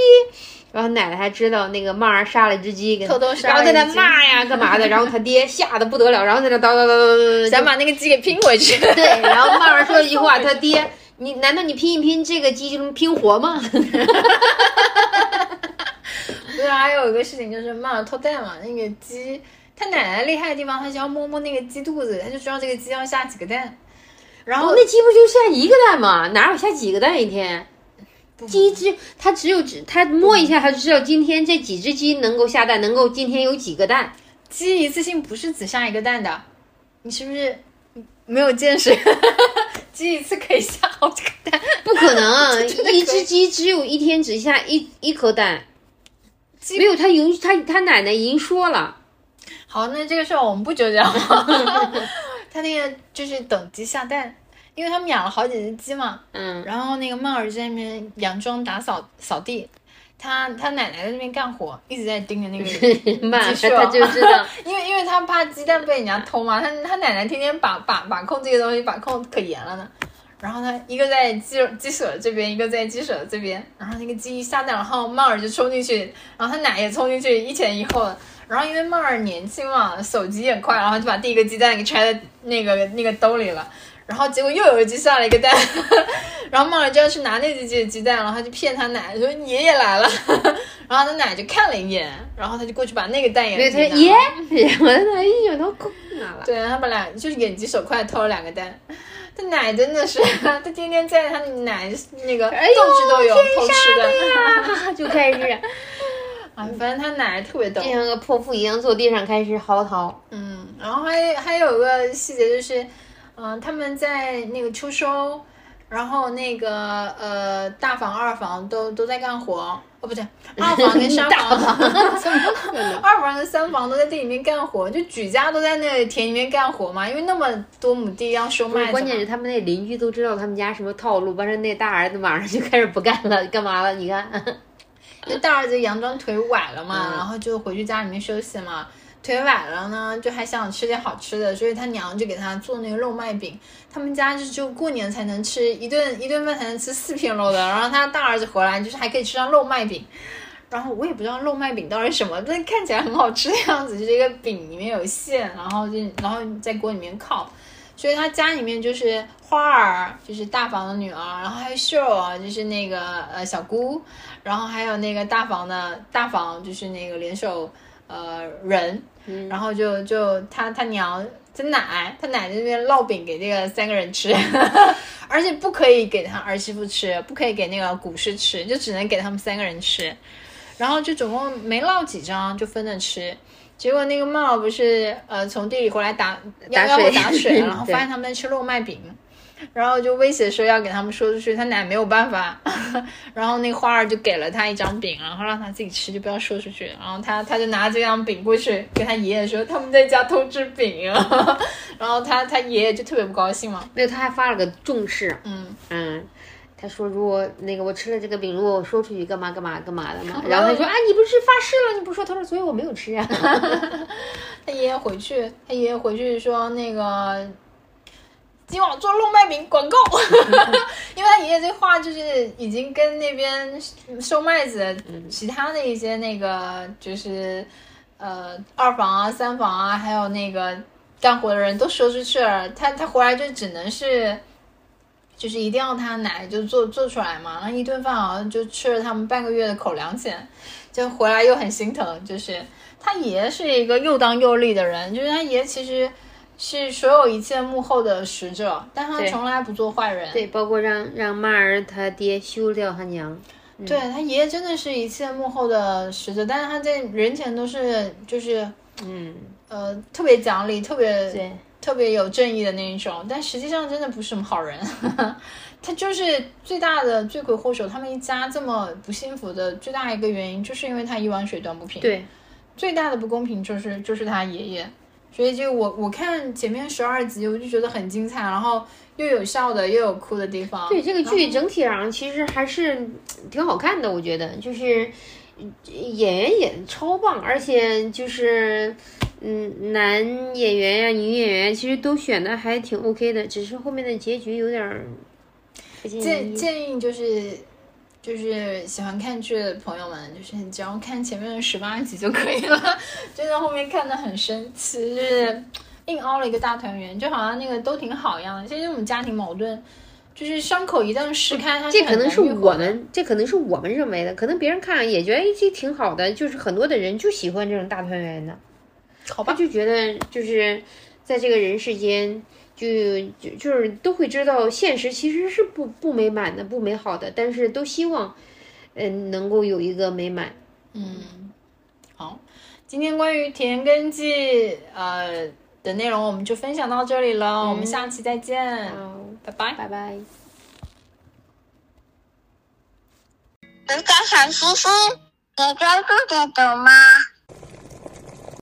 然后奶奶还知道那个曼儿杀了一只鸡，偷偷杀然后在那骂呀干嘛的，然后他爹吓得不得了，然后在那叨叨叨叨叨叨，想把那个鸡给拼回去。对，然后曼儿说了一句话，他爹，你难道你拼一拼这个鸡就能拼活吗？对啊，还有一个事情就是骂了偷蛋嘛，那个鸡，他奶奶厉害的地方，他只要摸摸那个鸡肚子，他就知道这个鸡要下几个蛋。然后哦，那鸡不就下一个蛋吗？哪有下几个蛋一天？鸡只它只有只它摸一下，它就知道今天这几只鸡能够下蛋，能够今天有几个蛋。鸡一次性不是只下一个蛋的，你是不是没有见识？鸡一次可以下好几个蛋，不可能，一只鸡只有一天只下一一颗蛋。没有，他有他他奶奶已经说了，好，那这个事儿我们不纠结了。他那个就是等鸡下蛋，因为他们养了好几只鸡嘛，嗯，然后那个曼儿在那边佯装打扫扫地，他他奶奶在那边干活，一直在盯着那个 慢，鸡舍他就知道，因为因为他怕鸡蛋被人家偷嘛，他他奶奶天天把把把控这些东西把控可严了呢。然后他一个在鸡鸡舍这边，一个在鸡舍这边，然后那个鸡一下蛋，然后曼儿就冲进去，然后他奶也冲进去，一前一后的。然后因为曼儿年轻嘛，手疾也快，然后就把第一个鸡蛋给揣在那个那个兜里了。然后结果又有一只下了一个蛋，然后曼儿就要去拿那只鸡的鸡蛋，然后他就骗他奶说爷爷来了，然后他奶就看了一眼，然后他就过去把那个蛋也对，他给拿说耶了，然后他一扭头哭拿了。对他把俩就是眼疾手快偷了两个蛋，他奶真的是，他天天在他奶那个哎呦动之都有偷吃的，啊，就开始啊，反正他奶特别逗就。像个泼妇一样坐地上开始嚎啕。嗯，然后还还有个细节就是，嗯、他们在那个秋收，然后那个呃大房二房都都在干活，哦不对，二房跟三房，二房跟三房都在地里面干活，就举家都在那个田里面干活嘛，因为那么多亩地要收麦子，关键是他们那邻居都知道他们家什么套路，完事那大儿子马上就开始不干了，干嘛了？你看，那大儿子佯装腿崴了嘛，嗯然后就回去家里面休息嘛。腿崴了呢，就还想吃点好吃的，所以他娘就给他做那个肉麦饼。他们家就就过年才能吃一顿一顿饭才能吃四片肉的，然后他大儿子回来就是还可以吃上肉麦饼。然后我也不知道肉麦饼到底什么，但看起来很好吃的样子，就是一个饼里面有馅，然后就然后在锅里面烤。所以他家里面就是花儿，就是大房的女儿，然后还有秀儿，就是那个呃小姑，然后还有那个大房的大房，就是那个联手呃人，然后就就他他娘他奶，他奶在那边烙饼给这个三个人吃，而且不可以给他儿媳妇吃，不可以给那个古诗吃，就只能给他们三个人吃，然后就总共没烙几张就分着吃。结果那个茂不是呃从地里回来打要要打水打水，然后发现他们在吃肉麦饼，然后就威胁说要给他们说出去，他奶没有办法，然后那个花儿就给了他一张饼，然后让他自己吃，就不要说出去。然后他他就拿这张饼过去跟他爷爷说他们在家偷吃饼啊，然后他他爷爷就特别不高兴嘛，没有，他还发了个重誓，嗯，嗯，他说如果那个我吃了这个饼，如果我说出去干嘛干嘛干嘛的嘛，然。后他说啊，你不是发誓了，你不说，他说所以我没有吃啊，他爷爷回去，他爷爷回去说那个。今晚做肉麦饼广告，因为他爷爷这话就是已经跟那边收麦子其他的一些那个就是呃二房啊、三房啊，还有那个干活的人都说出去了，他他回来就只能是。就是一定要他奶就做做出来嘛，然后一顿饭好像就吃了他们半个月的口粮钱，就回来又很心疼。就是他爷是一个又当又立的人，就是他爷其实是所有一切幕后的使者，但他从来不做坏人。对，包括让让马儿他爹休掉他娘，对他爷爷真的是一切幕后的使者，但是他在人前都是就是嗯，呃特别讲理，特别对，特别有正义的那一种，但实际上真的不是什么好人。他就是最大的罪魁祸首，他们一家这么不幸福的最大一个原因，就是因为他一碗水端不平。对，最大的不公平就是就是他爷爷，所以就我我看前面十二集，我就觉得很精彩，然后又有笑的，又有哭的地方。对这个剧整体上其实还是嗯挺好看的，我觉得就是嗯演员演得超棒，而且就是嗯男演员呀、女演员其实都选的还挺 OK 的，只是后面的结局有点儿建。建议就是就是喜欢看剧的朋友们，就是你只要看前面的十八集就可以了，真的后面看的很生气，就是硬凹了一个大团圆，就好像那个都挺好一样的。其实我们家庭矛盾，就是伤口一旦撕开，它这可能是我们，这可能是我们认为的，可能别人看也觉得哎这挺好的，就是很多的人就喜欢这种大团圆的，好吧？就觉得就是在这个人世间，就就就是都会知道现实其实是不不美满的、不美好的，但是都希望，嗯、能够有一个美满。嗯，好，今天关于《田根记》呃的内容我们就分享到这里了，我们下期再见，好，拜拜。拜拜。能改喊叔叔，你真不得懂吗？